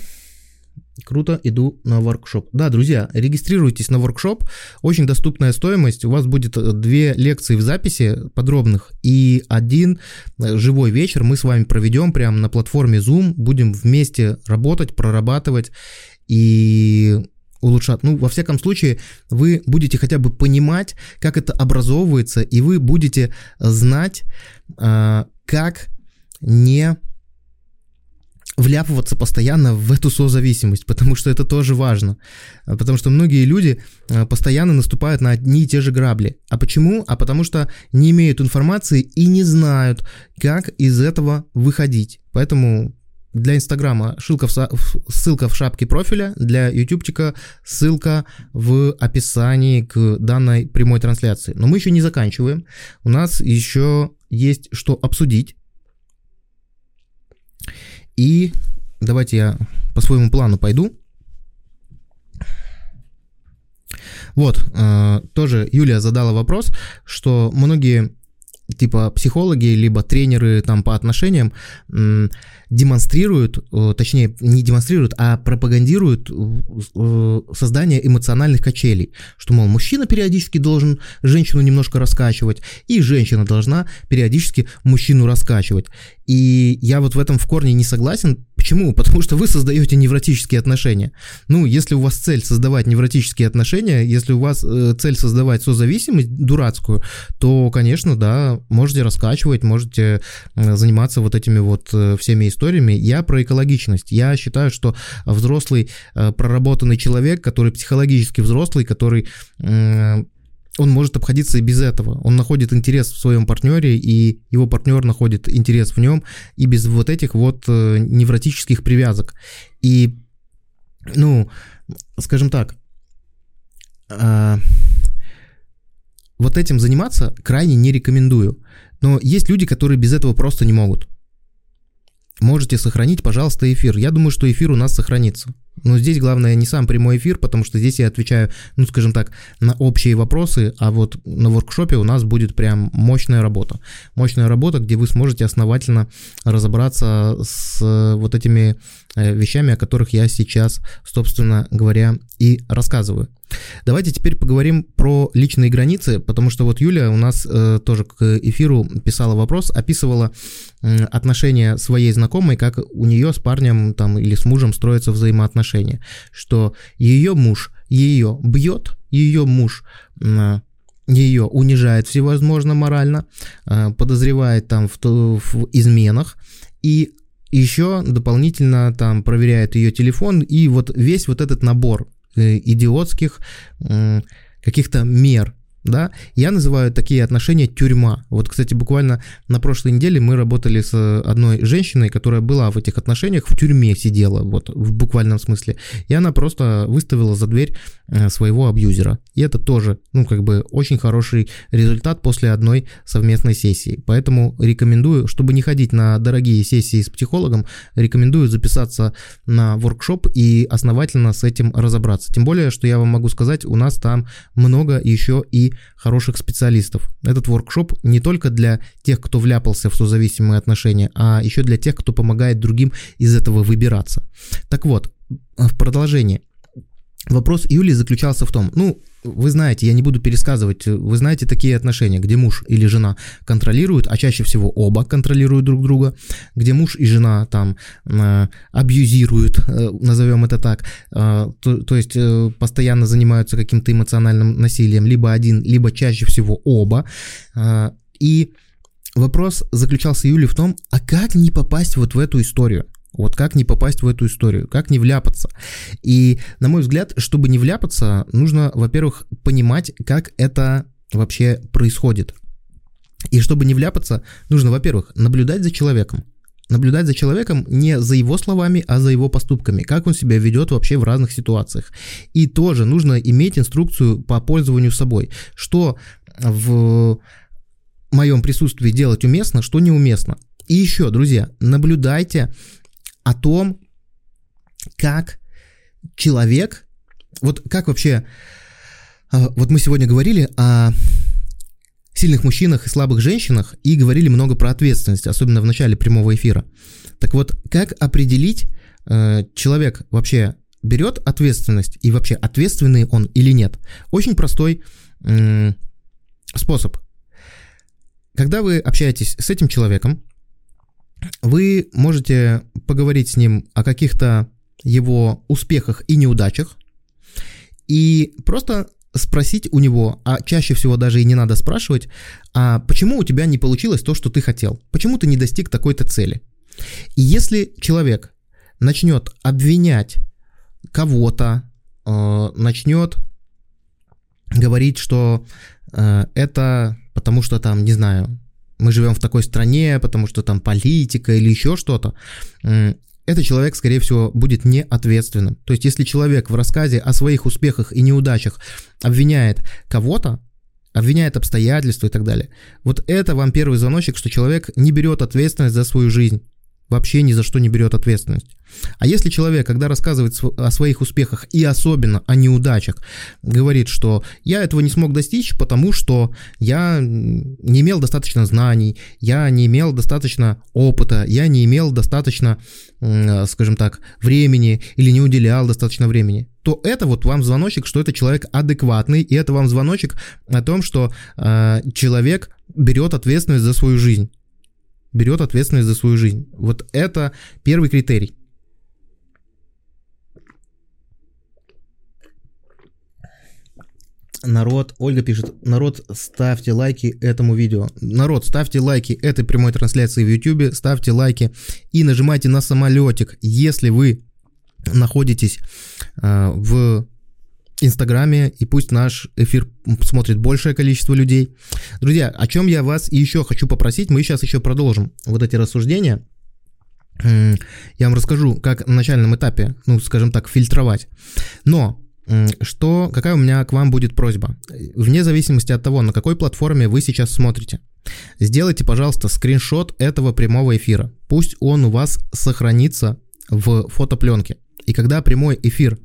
Круто, иду на воркшоп. Да, друзья, регистрируйтесь на воркшоп. Очень доступная стоимость. У вас будет э, две лекции в записи подробных и один э, живой вечер мы с вами проведем прямо на платформе Zoom. Будем вместе работать, прорабатывать и улучшать. Ну, во всяком случае, вы будете хотя бы понимать, как это образовывается, и вы будете знать, э, как не вляпываться постоянно в эту созависимость, потому что это тоже важно. А, потому что многие люди а, постоянно наступают на одни и те же грабли. А почему? А потому что не имеют информации и не знают, как из этого выходить. Поэтому для Инстаграма ссылка в, ссылка в шапке профиля, для Ютубчика ссылка в описании к данной прямой трансляции. Но мы еще не заканчиваем. У нас еще есть что обсудить. И давайте я по своему плану пойду. Вот, э, тоже Юлия задала вопрос, что многие типа психологи, либо тренеры там по отношениям демонстрируют, э, точнее не демонстрируют, а пропагандируют э, создание эмоциональных качелей, что, мол, мужчина периодически должен женщину немножко раскачивать, и женщина должна периодически мужчину раскачивать. И я вот в этом в корне не согласен. Почему? Потому что вы создаете невротические отношения. Ну, если у вас цель создавать невротические отношения, если у вас э, цель создавать созависимость дурацкую, то, конечно, да, можете раскачивать, можете э, заниматься вот этими вот э, всеми историями. Я про экологичность. Я считаю, что взрослый э, проработанный человек, который психологически взрослый, который э, он может обходиться и без этого. Он находит интерес в своем партнере, и его партнер находит интерес в нем, и без вот этих вот э, невротических привязок. И, ну, скажем так, э, вот этим заниматься крайне не рекомендую. Но есть люди, которые без этого просто не могут. Можете сохранить, пожалуйста, эфир. Я думаю, что эфир у нас сохранится. Но здесь главное не сам прямой эфир, потому что здесь я отвечаю, ну, скажем так, на общие вопросы, а вот на воркшопе у нас будет прям мощная работа. Мощная работа, где вы сможете основательно разобраться с вот этими э, вещами, о которых я сейчас, собственно говоря, и рассказываю. Давайте теперь поговорим про личные границы, потому что вот Юля у нас э, тоже к эфиру писала вопрос, описывала э, отношения своей знакомой, как у нее с парнем там или с мужем строятся взаимоотношения, что ее муж ее бьет, ее муж э, ее унижает всевозможно морально, э, подозревает там в, в изменах и еще дополнительно там проверяет ее телефон и вот весь вот этот набор идиотских каких-то мер, да, я называю такие отношения тюрьма. Вот, кстати, буквально на прошлой неделе мы работали с одной женщиной, которая была в этих отношениях, в тюрьме сидела, вот, в буквальном смысле, и она просто выставила за дверь э, своего абьюзера. И это тоже, ну, как бы, очень хороший результат после одной совместной сессии. Поэтому рекомендую, чтобы не ходить на дорогие сессии с психологом, рекомендую записаться на воркшоп и основательно с этим разобраться. Тем более, что я вам могу сказать, у нас там много еще и хороших специалистов. Этот воркшоп не только для тех, кто вляпался в созависимые отношения, а еще для тех, кто помогает другим из этого выбираться. Так вот, в продолжение. Вопрос Юли заключался в том, ну, вы знаете, я не буду пересказывать, вы знаете такие отношения, где муж или жена контролируют, а чаще всего оба контролируют друг друга, где муж и жена там э, абьюзируют, э, назовем это так, э, то, то есть э, постоянно занимаются каким-то эмоциональным насилием, либо один, либо чаще всего оба. Э, и вопрос заключался Юли в том, а как не попасть вот в эту историю? Вот как не попасть в эту историю, как не вляпаться. И, на мой взгляд, чтобы не вляпаться, нужно, во-первых, понимать, как это вообще происходит. И чтобы не вляпаться, нужно, во-первых, наблюдать за человеком. Наблюдать за человеком не за его словами, а за его поступками, как он себя ведет вообще в разных ситуациях. И тоже нужно иметь инструкцию по пользованию собой, что в моем присутствии делать уместно, что неуместно. И еще, друзья, наблюдайте о том, как человек, вот как вообще, а, вот мы сегодня говорили о сильных мужчинах и слабых женщинах и говорили много про ответственность, особенно в начале прямого эфира. Так вот, как определить, э, человек вообще берет ответственность и вообще ответственный он или нет? Очень простой способ. Когда вы общаетесь с этим человеком, вы можете поговорить с ним о каких-то его успехах и неудачах и просто спросить у него, а чаще всего даже и не надо спрашивать, а почему у тебя не получилось то, что ты хотел? Почему ты не достиг такой-то цели? И если человек начнет обвинять кого-то, э, начнет говорить, что э, это потому что там, не знаю, мы живем в такой стране, потому что там политика или еще что-то, этот человек, скорее всего, будет неответственным. То есть, если человек в рассказе о своих успехах и неудачах обвиняет кого-то, обвиняет обстоятельства и так далее, вот это вам первый звоночек, что человек не берет ответственность за свою жизнь вообще ни за что не берет ответственность. А если человек, когда рассказывает о своих успехах и особенно о неудачах, говорит, что я этого не смог достичь, потому что я не имел достаточно знаний, я не имел достаточно опыта, я не имел достаточно, скажем так, времени или не уделял достаточно времени, то это вот вам звоночек, что это человек адекватный, и это вам звоночек о том, что э, человек берет ответственность за свою жизнь берет ответственность за свою жизнь. Вот это первый критерий. Народ, Ольга пишет, народ, ставьте лайки этому видео. Народ, ставьте лайки этой прямой трансляции в YouTube, ставьте лайки и нажимайте на самолетик, если вы находитесь э, в Инстаграме, и пусть наш эфир смотрит большее количество людей. Друзья, о чем я вас еще хочу попросить, мы сейчас еще продолжим вот эти рассуждения. Я вам расскажу, как на начальном этапе, ну, скажем так, фильтровать. Но что, какая у меня к вам будет просьба? Вне зависимости от того, на какой платформе вы сейчас смотрите, сделайте, пожалуйста, скриншот этого прямого эфира. Пусть он у вас сохранится в фотопленке. И когда прямой эфир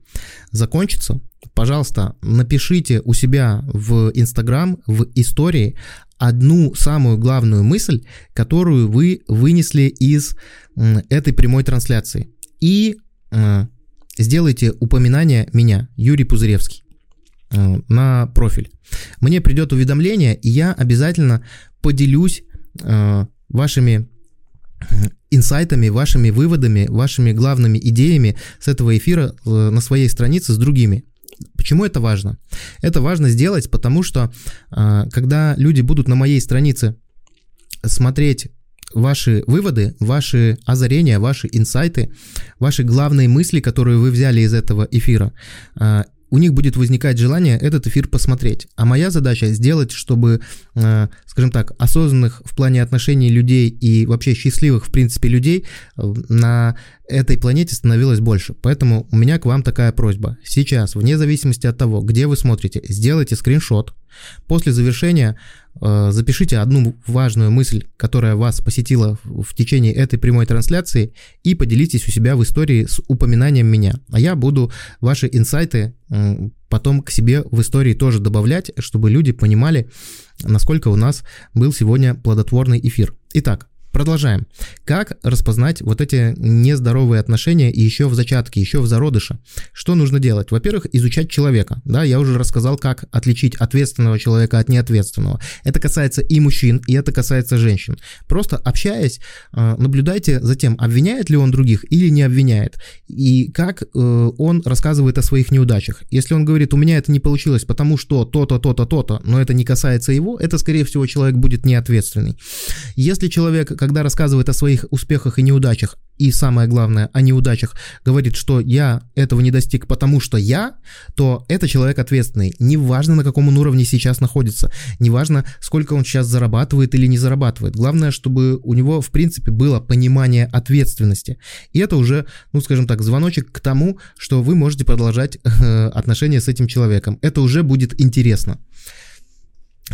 закончится, пожалуйста, напишите у себя в Инстаграм, в истории одну самую главную мысль, которую вы вынесли из этой прямой трансляции. И э, сделайте упоминание меня, Юрий Пузыревский, э, на профиль. Мне придет уведомление, и я обязательно поделюсь э, вашими инсайтами, вашими выводами, вашими главными идеями с этого эфира на своей странице с другими. Почему это важно? Это важно сделать, потому что а, когда люди будут на моей странице смотреть ваши выводы, ваши озарения, ваши инсайты, ваши главные мысли, которые вы взяли из этого эфира, а, у них будет возникать желание этот эфир посмотреть. А моя задача сделать, чтобы, э, скажем так, осознанных в плане отношений людей и вообще счастливых, в принципе, людей э, на этой планете становилось больше. Поэтому у меня к вам такая просьба. Сейчас, вне зависимости от того, где вы смотрите, сделайте скриншот. После завершения запишите одну важную мысль, которая вас посетила в течение этой прямой трансляции и поделитесь у себя в истории с упоминанием меня. А я буду ваши инсайты потом к себе в истории тоже добавлять, чтобы люди понимали, насколько у нас был сегодня плодотворный эфир. Итак, Продолжаем. Как распознать вот эти нездоровые отношения еще в зачатке, еще в зародыше? Что нужно делать? Во-первых, изучать человека. Да, я уже рассказал, как отличить ответственного человека от неответственного. Это касается и мужчин, и это касается женщин. Просто общаясь, э, наблюдайте за тем, обвиняет ли он других или не обвиняет. И как э, он рассказывает о своих неудачах. Если он говорит, у меня это не получилось, потому что то-то, то-то, то-то, но это не касается его, это, скорее всего, человек будет неответственный. Если человек когда рассказывает о своих успехах и неудачах, и самое главное, о неудачах, говорит, что я этого не достиг, потому что я, то это человек ответственный. Неважно, на каком он уровне сейчас находится, неважно, сколько он сейчас зарабатывает или не зарабатывает. Главное, чтобы у него, в принципе, было понимание ответственности. И это уже, ну, скажем так, звоночек к тому, что вы можете продолжать э, отношения с этим человеком. Это уже будет интересно.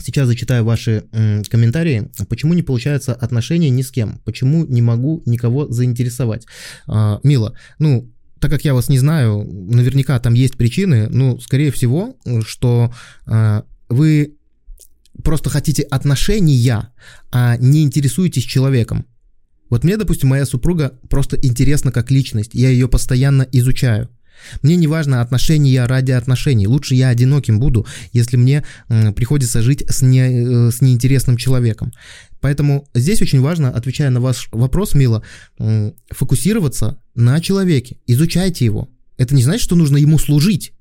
Сейчас зачитаю ваши м, комментарии. Почему не получается отношения ни с кем? Почему не могу никого заинтересовать? А, Мила, ну, так как я вас не знаю, наверняка там есть причины, ну, скорее всего, что а, вы просто хотите отношения, а не интересуетесь человеком. Вот мне, допустим, моя супруга просто интересна как личность, я ее постоянно изучаю. Мне не важно отношения ради отношений. Лучше я одиноким буду, если мне приходится жить с, не, э, с неинтересным человеком. Поэтому здесь очень важно, отвечая на ваш вопрос, Мила, фокусироваться на человеке. Изучайте его. Это не значит, что нужно ему служить.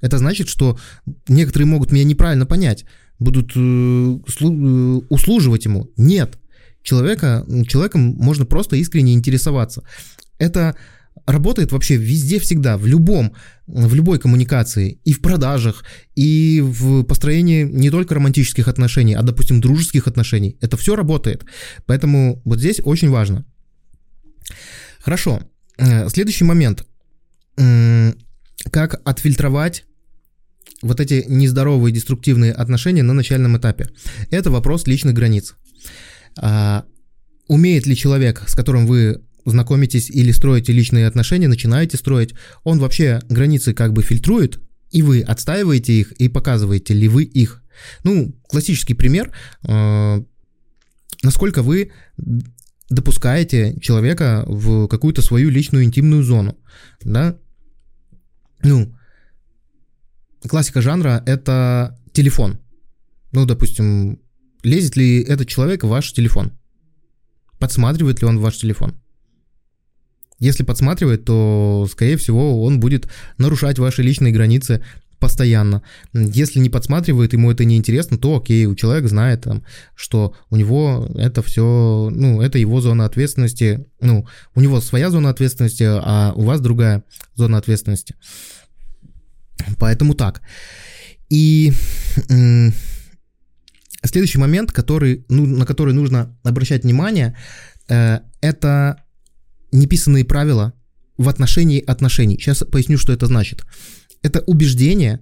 Это значит, что некоторые могут меня неправильно понять, будут э, э, услуживать ему. Нет. Человека, человеком можно просто искренне интересоваться. Это работает вообще везде всегда, в любом, в любой коммуникации, и в продажах, и в построении не только романтических отношений, а, допустим, дружеских отношений. Это все работает. Поэтому вот здесь очень важно. Хорошо. Э, следующий момент. Как отфильтровать вот эти нездоровые деструктивные отношения на начальном этапе? Это вопрос личных границ. А, умеет ли человек, с которым вы знакомитесь или строите личные отношения, начинаете строить, он вообще границы как бы фильтрует, и вы отстаиваете их и показываете ли вы их. Ну, классический пример, э, насколько вы допускаете человека в какую-то свою личную интимную зону, да? Ну, классика жанра — это телефон. Ну, допустим, лезет ли этот человек в ваш телефон? Подсматривает ли он в ваш телефон? Если подсматривает, то, скорее всего, он будет нарушать ваши личные границы постоянно. Если не подсматривает, ему это не интересно, то окей, у человека знает, там, что у него это все, ну, это его зона ответственности, ну, у него своя зона ответственности, а у вас другая зона ответственности. Поэтому так. И следующий момент, который, ну, на который нужно обращать внимание, э, это неписанные правила в отношении отношений. Сейчас поясню, что это значит. Это убеждение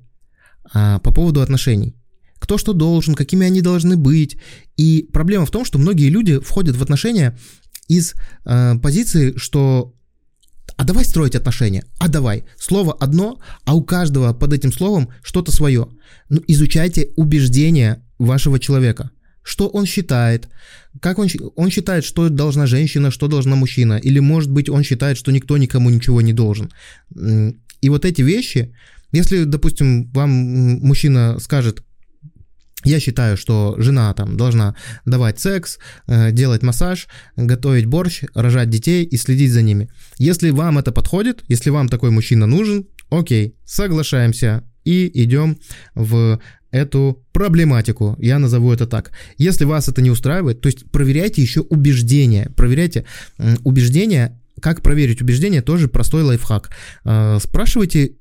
а, по поводу отношений. Кто что должен, какими они должны быть. И проблема в том, что многие люди входят в отношения из а, позиции, что а давай строить отношения, а давай. Слово одно, а у каждого под этим словом что-то свое. Ну, изучайте убеждения вашего человека что он считает, как он, он считает, что должна женщина, что должна мужчина, или может быть он считает, что никто никому ничего не должен. И вот эти вещи, если, допустим, вам мужчина скажет, я считаю, что жена там должна давать секс, э, делать массаж, готовить борщ, рожать детей и следить за ними. Если вам это подходит, если вам такой мужчина нужен, окей, соглашаемся и идем в эту проблематику, я назову это так. Если вас это не устраивает, то есть проверяйте еще убеждения, проверяйте убеждения, как проверить убеждения, тоже простой лайфхак. Э, спрашивайте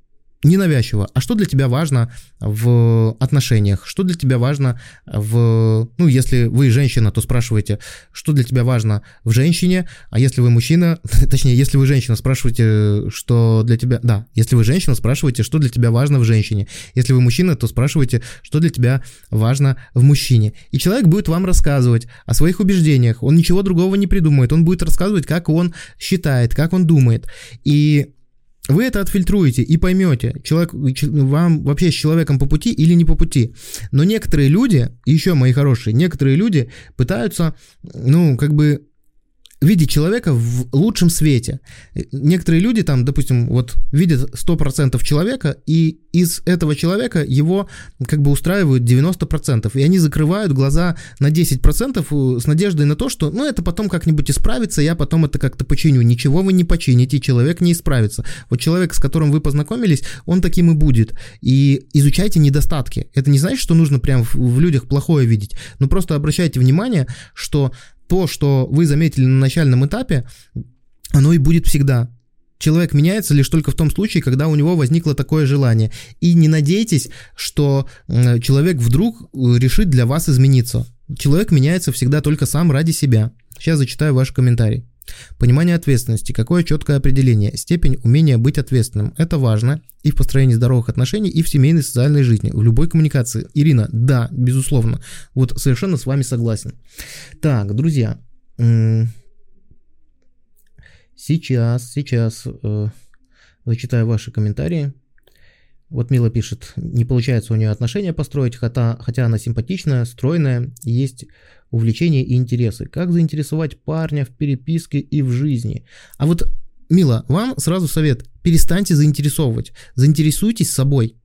ненавязчиво. А что для тебя важно в отношениях? Что для тебя важно в... Ну, если вы женщина, то спрашивайте, что для тебя важно в женщине, а если вы мужчина, точнее, если вы женщина, спрашивайте, что для тебя... Да, если вы женщина, спрашивайте, что для тебя важно в женщине. Если вы мужчина, то спрашивайте, что для тебя важно в мужчине. И человек будет вам рассказывать о своих убеждениях. Он ничего другого не придумает. Он будет рассказывать, как он считает, как он думает. И вы это отфильтруете и поймете, человек, вам вообще с человеком по пути или не по пути. Но некоторые люди, еще мои хорошие, некоторые люди пытаются, ну, как бы видеть человека в лучшем свете. Некоторые люди там, допустим, вот видят 100% человека, и из этого человека его как бы устраивают 90%, и они закрывают глаза на 10% с надеждой на то, что, ну, это потом как-нибудь исправится, я потом это как-то починю. Ничего вы не почините, человек не исправится. Вот человек, с которым вы познакомились, он таким и будет. И изучайте недостатки. Это не значит, что нужно прям в людях плохое видеть, но просто обращайте внимание, что то, что вы заметили на начальном этапе, оно и будет всегда. Человек меняется лишь только в том случае, когда у него возникло такое желание. И не надейтесь, что человек вдруг э, решит для вас измениться. Человек меняется всегда только сам ради себя. Сейчас зачитаю ваш комментарий. Понимание ответственности. Какое четкое определение? Степень умения быть ответственным. Это важно и в построении здоровых отношений, и в семейной социальной жизни, в любой коммуникации. Ирина, да, безусловно. Вот совершенно с вами согласен. Так, друзья. Сейчас, сейчас э, зачитаю ваши комментарии. Вот Мила пишет, не получается у нее отношения построить, хотя, хотя она симпатичная, стройная, есть увлечения и интересы. Как заинтересовать парня в переписке и в жизни? А вот, Мила, вам сразу совет, перестаньте заинтересовывать, заинтересуйтесь собой.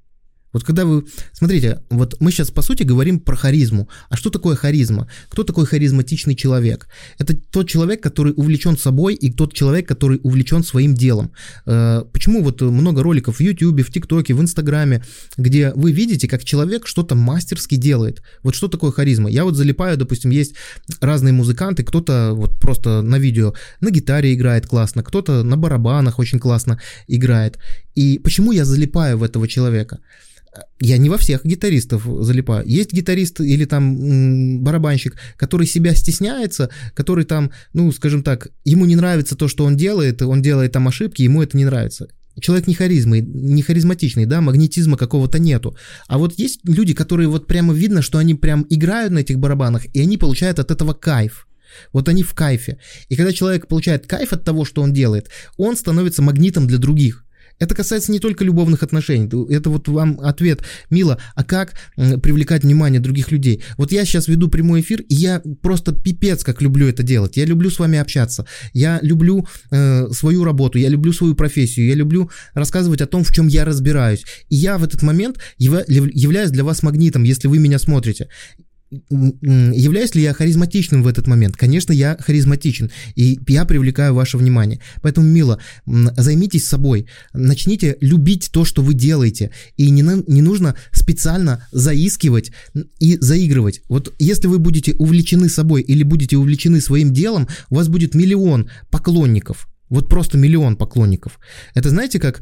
Вот когда вы, смотрите, вот мы сейчас по сути говорим про харизму. А что такое харизма? Кто такой харизматичный человек? Это тот человек, который увлечен собой и тот человек, который увлечен своим делом. Э, почему вот много роликов в YouTube, в ТикТоке, в Инстаграме, где вы видите, как человек что-то мастерски делает. Вот что такое харизма? Я вот залипаю, допустим, есть разные музыканты, кто-то вот просто на видео на гитаре играет классно, кто-то на барабанах очень классно играет. И почему я залипаю в этого человека? Я не во всех гитаристов залипаю. Есть гитарист или там барабанщик, который себя стесняется, который там, ну, скажем так, ему не нравится то, что он делает, он делает там ошибки, ему это не нравится. Человек не харизмый, не харизматичный, да, магнетизма какого-то нету. А вот есть люди, которые вот прямо видно, что они прям играют на этих барабанах, и они получают от этого кайф. Вот они в кайфе. И когда человек получает кайф от того, что он делает, он становится магнитом для других. Это касается не только любовных отношений. Это вот вам ответ, Мила, а как привлекать внимание других людей? Вот я сейчас веду прямой эфир, и я просто пипец как люблю это делать. Я люблю с вами общаться. Я люблю э, свою работу, я люблю свою профессию, я люблю рассказывать о том, в чем я разбираюсь. И я в этот момент являюсь для вас магнитом, если вы меня смотрите являюсь ли я харизматичным в этот момент? Конечно, я харизматичен, и я привлекаю ваше внимание. Поэтому, Мила, займитесь собой, начните любить то, что вы делаете, и не, на, не нужно специально заискивать и заигрывать. Вот если вы будете увлечены собой или будете увлечены своим делом, у вас будет миллион поклонников, вот просто миллион поклонников. Это знаете, как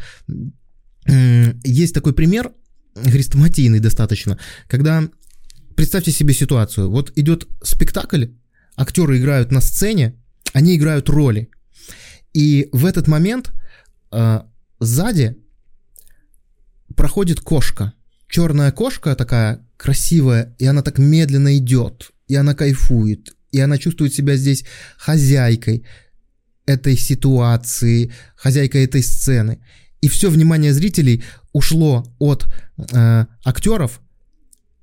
есть такой пример, хрестоматийный достаточно, когда представьте себе ситуацию. Вот идет спектакль, актеры играют на сцене, они играют роли. И в этот момент э, сзади проходит кошка. Черная кошка такая красивая, и она так медленно идет, и она кайфует, и она чувствует себя здесь хозяйкой этой ситуации, хозяйкой этой сцены. И все внимание зрителей ушло от э, актеров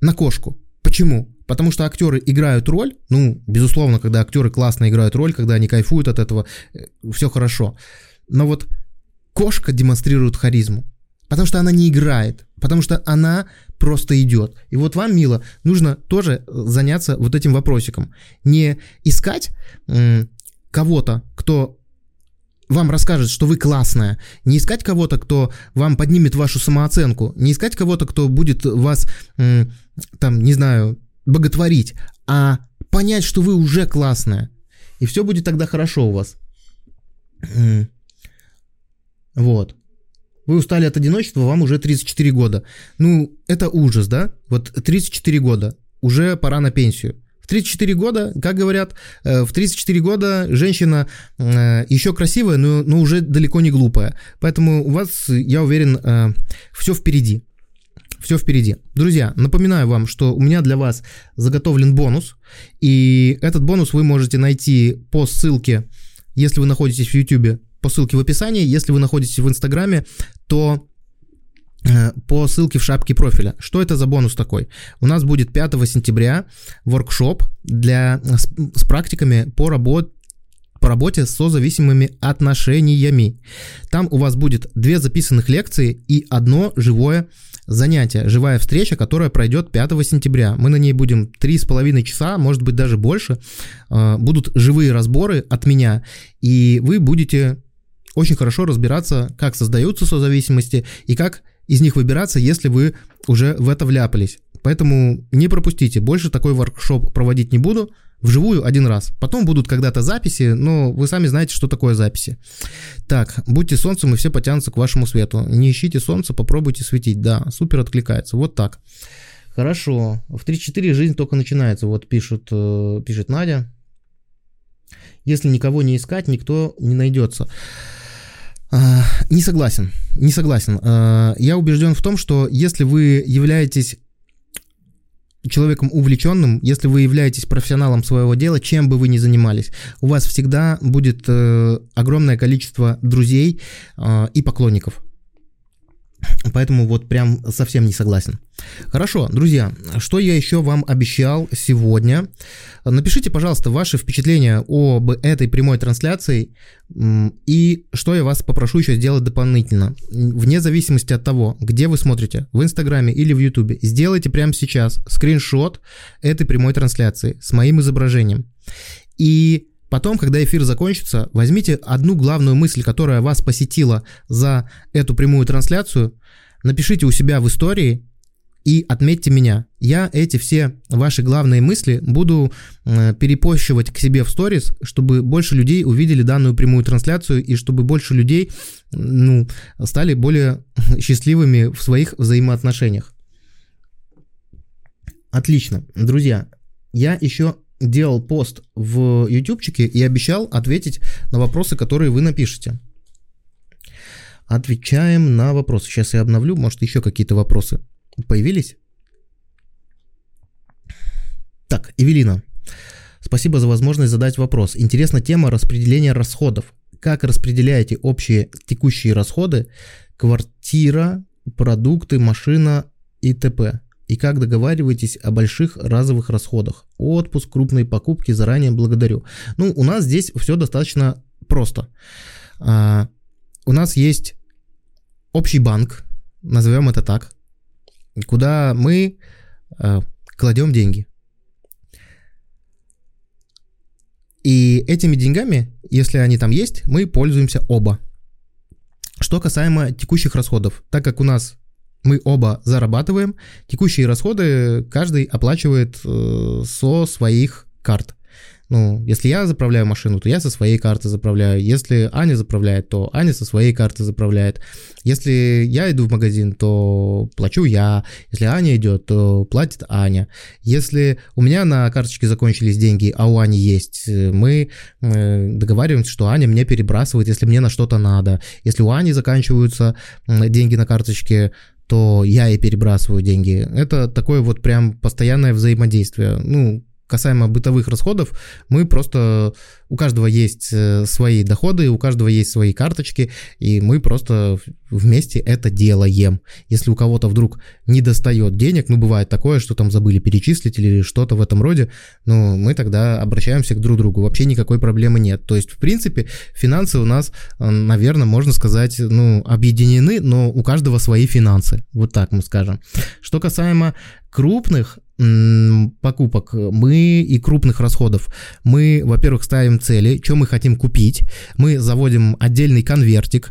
на кошку. Почему? Потому что актеры играют роль, ну, безусловно, когда актеры классно играют роль, когда они кайфуют от этого, э, все хорошо. Но вот кошка демонстрирует харизму, потому что она не играет, потому что она просто идет. И вот вам, Мила, нужно тоже заняться вот этим вопросиком. Не искать кого-то, кто вам расскажет, что вы классная. Не искать кого-то, кто вам поднимет вашу самооценку. Не искать кого-то, кто будет вас, там, не знаю, боготворить. А понять, что вы уже классная. И все будет тогда хорошо у вас. Вот. Вы устали от одиночества, вам уже 34 года. Ну, это ужас, да? Вот 34 года. Уже пора на пенсию. В 34 года, как говорят, э, в 34 года женщина э, еще красивая, но, но уже далеко не глупая. Поэтому у вас, я уверен, э, все впереди. Все впереди. Друзья, напоминаю вам, что у меня для вас заготовлен бонус. И этот бонус вы можете найти по ссылке, если вы находитесь в YouTube, по ссылке в описании. Если вы находитесь в Инстаграме, то по ссылке в шапке профиля. Что это за бонус такой? У нас будет 5 сентября воркшоп для, с, с практиками по работе по работе с созависимыми отношениями. Там у вас будет две записанных лекции и одно живое занятие, живая встреча, которая пройдет 5 сентября. Мы на ней будем 3,5 часа, может быть даже больше. Э, будут живые разборы от меня, и вы будете очень хорошо разбираться, как создаются созависимости и как из них выбираться, если вы уже в это вляпались. Поэтому не пропустите, больше такой воркшоп проводить не буду, вживую один раз. Потом будут когда-то записи, но вы сами знаете, что такое записи. Так, будьте солнцем, и все потянутся к вашему свету. Не ищите солнце, попробуйте светить. Да, супер откликается. Вот так. Хорошо. В 3-4 жизнь только начинается. Вот пишет, э, пишет Надя. Если никого не искать, никто не найдется. А, не согласен, не согласен. А, я убежден в том, что если вы являетесь человеком увлеченным, если вы являетесь профессионалом своего дела, чем бы вы ни занимались, у вас всегда будет э, огромное количество друзей э, и поклонников. Поэтому вот прям совсем не согласен. Хорошо, друзья, что я еще вам обещал сегодня? Напишите, пожалуйста, ваши впечатления об этой прямой трансляции и что я вас попрошу еще сделать дополнительно. Вне зависимости от того, где вы смотрите, в Инстаграме или в Ютубе, сделайте прямо сейчас скриншот этой прямой трансляции с моим изображением. И Потом, когда эфир закончится, возьмите одну главную мысль, которая вас посетила за эту прямую трансляцию, напишите у себя в истории и отметьте меня. Я эти все ваши главные мысли буду э, перепощивать к себе в сторис, чтобы больше людей увидели данную прямую трансляцию и чтобы больше людей ну, стали более счастливыми в своих взаимоотношениях. Отлично. Друзья, я еще делал пост в ютубчике и обещал ответить на вопросы, которые вы напишете. Отвечаем на вопросы. Сейчас я обновлю, может еще какие-то вопросы появились. Так, Эвелина, спасибо за возможность задать вопрос. Интересна тема распределения расходов. Как распределяете общие текущие расходы, квартира, продукты, машина и т.п.? И как договариваетесь о больших разовых расходах. Отпуск, крупные покупки, заранее благодарю. Ну, у нас здесь все достаточно просто. А, у нас есть общий банк, назовем это так, куда мы а, кладем деньги. И этими деньгами, если они там есть, мы пользуемся оба. Что касаемо текущих расходов, так как у нас мы оба зарабатываем, текущие расходы каждый оплачивает э, со своих карт. Ну, если я заправляю машину, то я со своей карты заправляю. Если Аня заправляет, то Аня со своей карты заправляет. Если я иду в магазин, то плачу я. Если Аня идет, то платит Аня. Если у меня на карточке закончились деньги, а у Ани есть, мы э, договариваемся, что Аня мне перебрасывает, если мне на что-то надо. Если у Ани заканчиваются деньги на карточке, то я и перебрасываю деньги. Это такое вот прям постоянное взаимодействие. Ну, касаемо бытовых расходов, мы просто... У каждого есть э, свои доходы, у каждого есть свои карточки, и мы просто вместе это делаем. Если у кого-то вдруг не достает денег, ну, бывает такое, что там забыли перечислить или что-то в этом роде, ну, мы тогда обращаемся к друг другу. Вообще никакой проблемы нет. То есть, в принципе, финансы у нас, э, наверное, можно сказать, ну, объединены, но у каждого свои финансы. Вот так мы скажем. Что касаемо крупных покупок мы и крупных расходов. Мы, во-первых, ставим цели, что мы хотим купить. Мы заводим отдельный конвертик,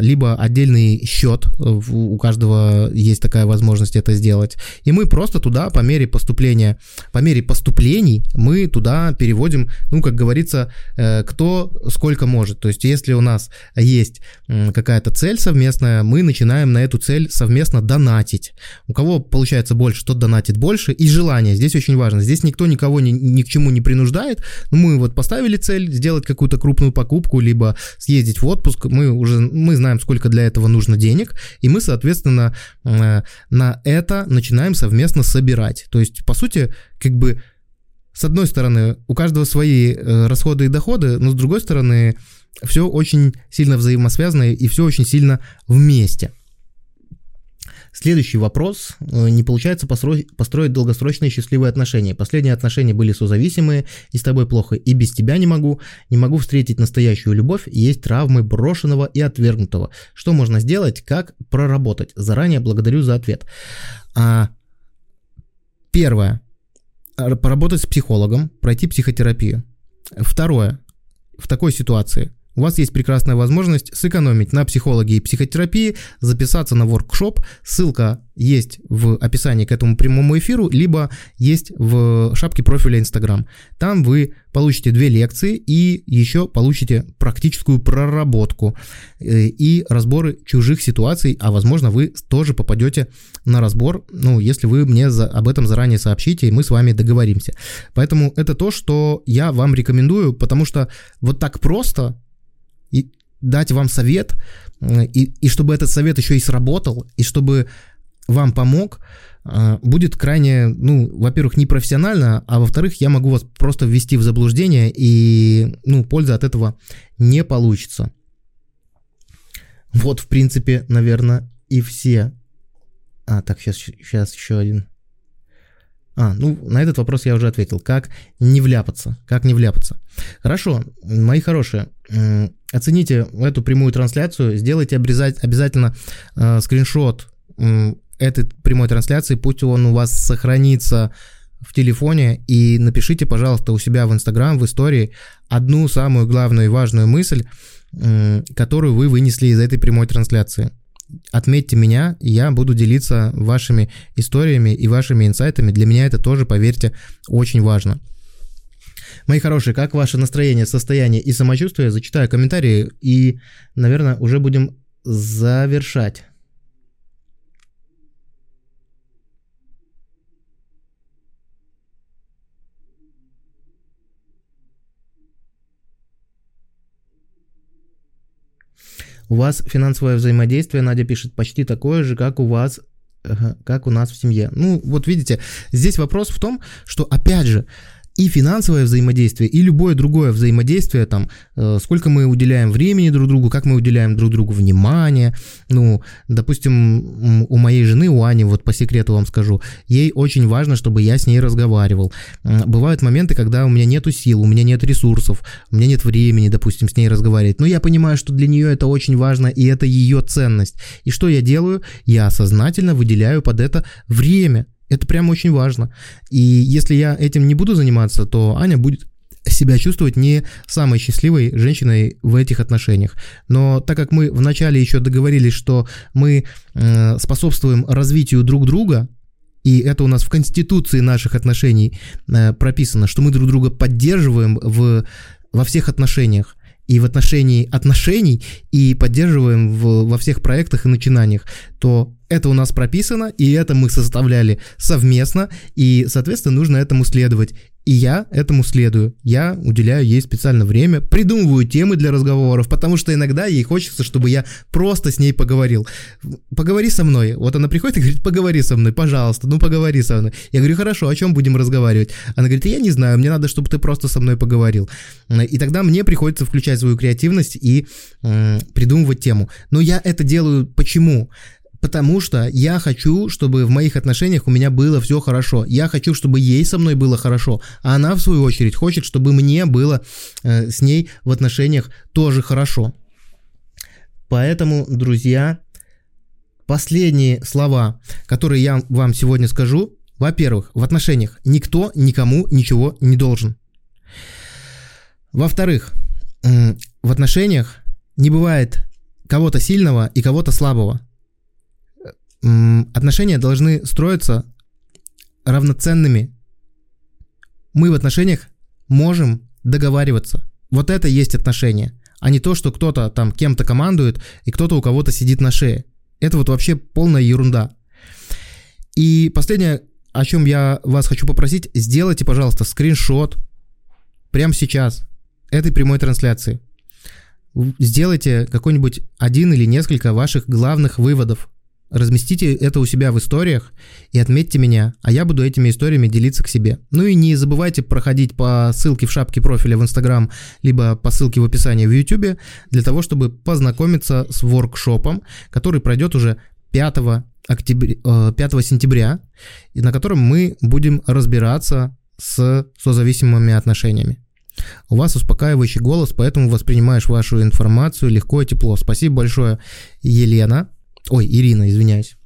либо отдельный счет. У каждого есть такая возможность это сделать. И мы просто туда по мере поступления, по мере поступлений мы туда переводим, ну, как говорится, э, кто сколько может. То есть, если у нас есть какая-то цель совместная, мы начинаем на эту цель совместно донатить. У кого получается больше, тот донатит больше и желание. Здесь очень важно. Здесь никто никого ни, ни к чему не принуждает. Но мы вот поставили цель сделать какую-то крупную покупку, либо съездить в отпуск. Мы уже мы знаем, сколько для этого нужно денег, и мы, соответственно, э, на это начинаем совместно собирать. То есть, по сути, как бы с одной стороны, у каждого свои э, расходы и доходы, но с другой стороны, все очень сильно взаимосвязано и все очень сильно вместе. Следующий вопрос. Э, не получается построить, построить долгосрочные счастливые отношения. Последние отношения были созависимые, и с тобой плохо, и без тебя не могу. Не могу встретить настоящую любовь, есть травмы брошенного и отвергнутого. Что можно сделать, как проработать? Заранее благодарю за ответ. А, первое. Поработать с психологом, пройти психотерапию. Второе. В такой ситуации – у вас есть прекрасная возможность сэкономить на психологии и психотерапии, записаться на воркшоп. Ссылка есть в описании к этому прямому эфиру, либо есть в шапке профиля Instagram. Там вы получите две лекции и еще получите практическую проработку э, и разборы чужих ситуаций, а возможно вы тоже попадете на разбор, ну, если вы мне за, об этом заранее сообщите, и мы с вами договоримся. Поэтому это то, что я вам рекомендую, потому что вот так просто и дать вам совет, э, и, и чтобы этот совет еще и сработал, и чтобы вам помог, э, будет крайне, ну, во-первых, непрофессионально, а во-вторых, я могу вас просто ввести в заблуждение, и, ну, пользы от этого не получится. Вот, в принципе, наверное, и все... А, так, сейчас, сейчас еще один. А, ну, на этот вопрос я уже ответил. Как не вляпаться? Как не вляпаться? Хорошо, мои хорошие, оцените эту прямую трансляцию, сделайте обрезать, обязательно э, скриншот э, этой прямой трансляции, пусть он у вас сохранится в телефоне и напишите, пожалуйста, у себя в Инстаграм, в истории одну самую главную и важную мысль, э, которую вы вынесли из этой прямой трансляции отметьте меня, я буду делиться вашими историями и вашими инсайтами. Для меня это тоже, поверьте, очень важно. Мои хорошие, как ваше настроение, состояние и самочувствие? Зачитаю комментарии и, наверное, уже будем завершать. У вас финансовое взаимодействие, Надя пишет, почти такое же, как у вас как у нас в семье. Ну, вот видите, здесь вопрос в том, что, опять же, и финансовое взаимодействие, и любое другое взаимодействие, там, э, сколько мы уделяем времени друг другу, как мы уделяем друг другу внимание. Ну, допустим, у моей жены, у Ани, вот по секрету вам скажу, ей очень важно, чтобы я с ней разговаривал. Бывают моменты, когда у меня нету сил, у меня нет ресурсов, у меня нет времени, допустим, с ней разговаривать. Но я понимаю, что для нее это очень важно, и это ее ценность. И что я делаю? Я сознательно выделяю под это время. Это прям очень важно. И если я этим не буду заниматься, то Аня будет себя чувствовать не самой счастливой женщиной в этих отношениях. Но так как мы вначале еще договорились, что мы э, способствуем развитию друг друга, и это у нас в конституции наших отношений э, прописано, что мы друг друга поддерживаем в, во всех отношениях, и в отношении отношений, и поддерживаем в, во всех проектах и начинаниях, то это у нас прописано, и это мы составляли совместно, и, соответственно, нужно этому следовать. И я этому следую. Я уделяю ей специально время, придумываю темы для разговоров, потому что иногда ей хочется, чтобы я просто с ней поговорил. Поговори со мной. Вот она приходит и говорит, поговори со мной, пожалуйста, ну поговори со мной. Я говорю, хорошо, о чем будем разговаривать? Она говорит, я не знаю, мне надо, чтобы ты просто со мной поговорил. И тогда мне приходится включать свою креативность и э, придумывать тему. Но я это делаю почему? Потому что я хочу, чтобы в моих отношениях у меня было все хорошо. Я хочу, чтобы ей со мной было хорошо. А она, в свою очередь, хочет, чтобы мне было э, с ней в отношениях тоже хорошо. Поэтому, друзья, последние слова, которые я вам сегодня скажу. Во-первых, в отношениях никто никому ничего не должен. Во-вторых, в отношениях не бывает кого-то сильного и кого-то слабого отношения должны строиться равноценными. Мы в отношениях можем договариваться. Вот это есть отношения, а не то, что кто-то там кем-то командует и кто-то у кого-то сидит на шее. Это вот вообще полная ерунда. И последнее, о чем я вас хочу попросить, сделайте, пожалуйста, скриншот прямо сейчас этой прямой трансляции. Сделайте какой-нибудь один или несколько ваших главных выводов Разместите это у себя в историях и отметьте меня, а я буду этими историями делиться к себе. Ну и не забывайте проходить по ссылке в шапке профиля в Инстаграм, либо по ссылке в описании в Ютубе, для того, чтобы познакомиться с воркшопом, который пройдет уже 5 октября, 5 сентября, и на котором мы будем разбираться с созависимыми отношениями. У вас успокаивающий голос, поэтому воспринимаешь вашу информацию легко и тепло. Спасибо большое, Елена. Ой, Ирина, извиняюсь.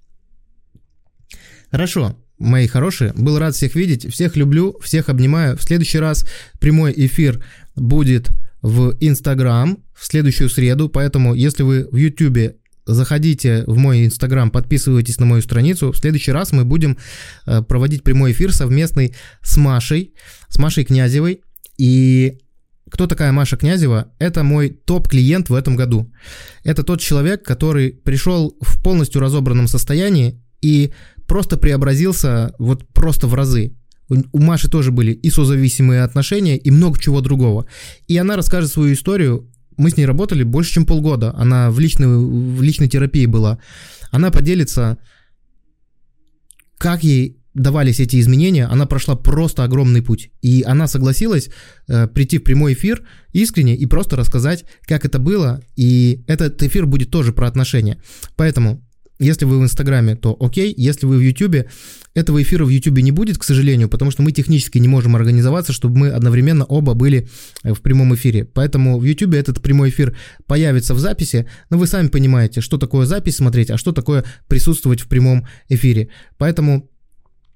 Хорошо, мои хорошие, был рад всех видеть, всех люблю, всех обнимаю. В следующий раз прямой эфир будет в Инстаграм в следующую среду, поэтому если вы в Ютубе заходите в мой Инстаграм, подписывайтесь на мою страницу. В следующий раз мы будем э, проводить прямой эфир совместный с Машей, с Машей Князевой. И кто такая Маша Князева? Это мой топ-клиент в этом году. Это тот человек, который пришел в полностью разобранном состоянии и просто преобразился вот просто в разы. У Маши тоже были и созависимые отношения, и много чего другого. И она расскажет свою историю. Мы с ней работали больше, чем полгода. Она в личной, в личной терапии была. Она поделится, как ей давались эти изменения, она прошла просто огромный путь. И она согласилась э, прийти в прямой эфир искренне и просто рассказать, как это было. И этот эфир будет тоже про отношения. Поэтому Если вы в Инстаграме, то окей. Если вы в Ютубе, этого эфира в Ютубе не будет, к сожалению, потому что мы технически не можем организоваться, чтобы мы одновременно оба были э, в прямом эфире. Поэтому в Ютубе этот прямой эфир появится в записи, но вы сами понимаете, что такое запись смотреть, а что такое присутствовать в прямом эфире. Поэтому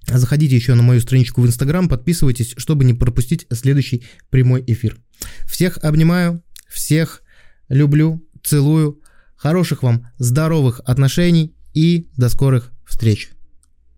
Заходите еще на мою страничку в Инстаграм, подписывайтесь, чтобы не пропустить следующий прямой эфир. Всех обнимаю, всех люблю, целую. Хороших вам здоровых отношений и до скорых встреч.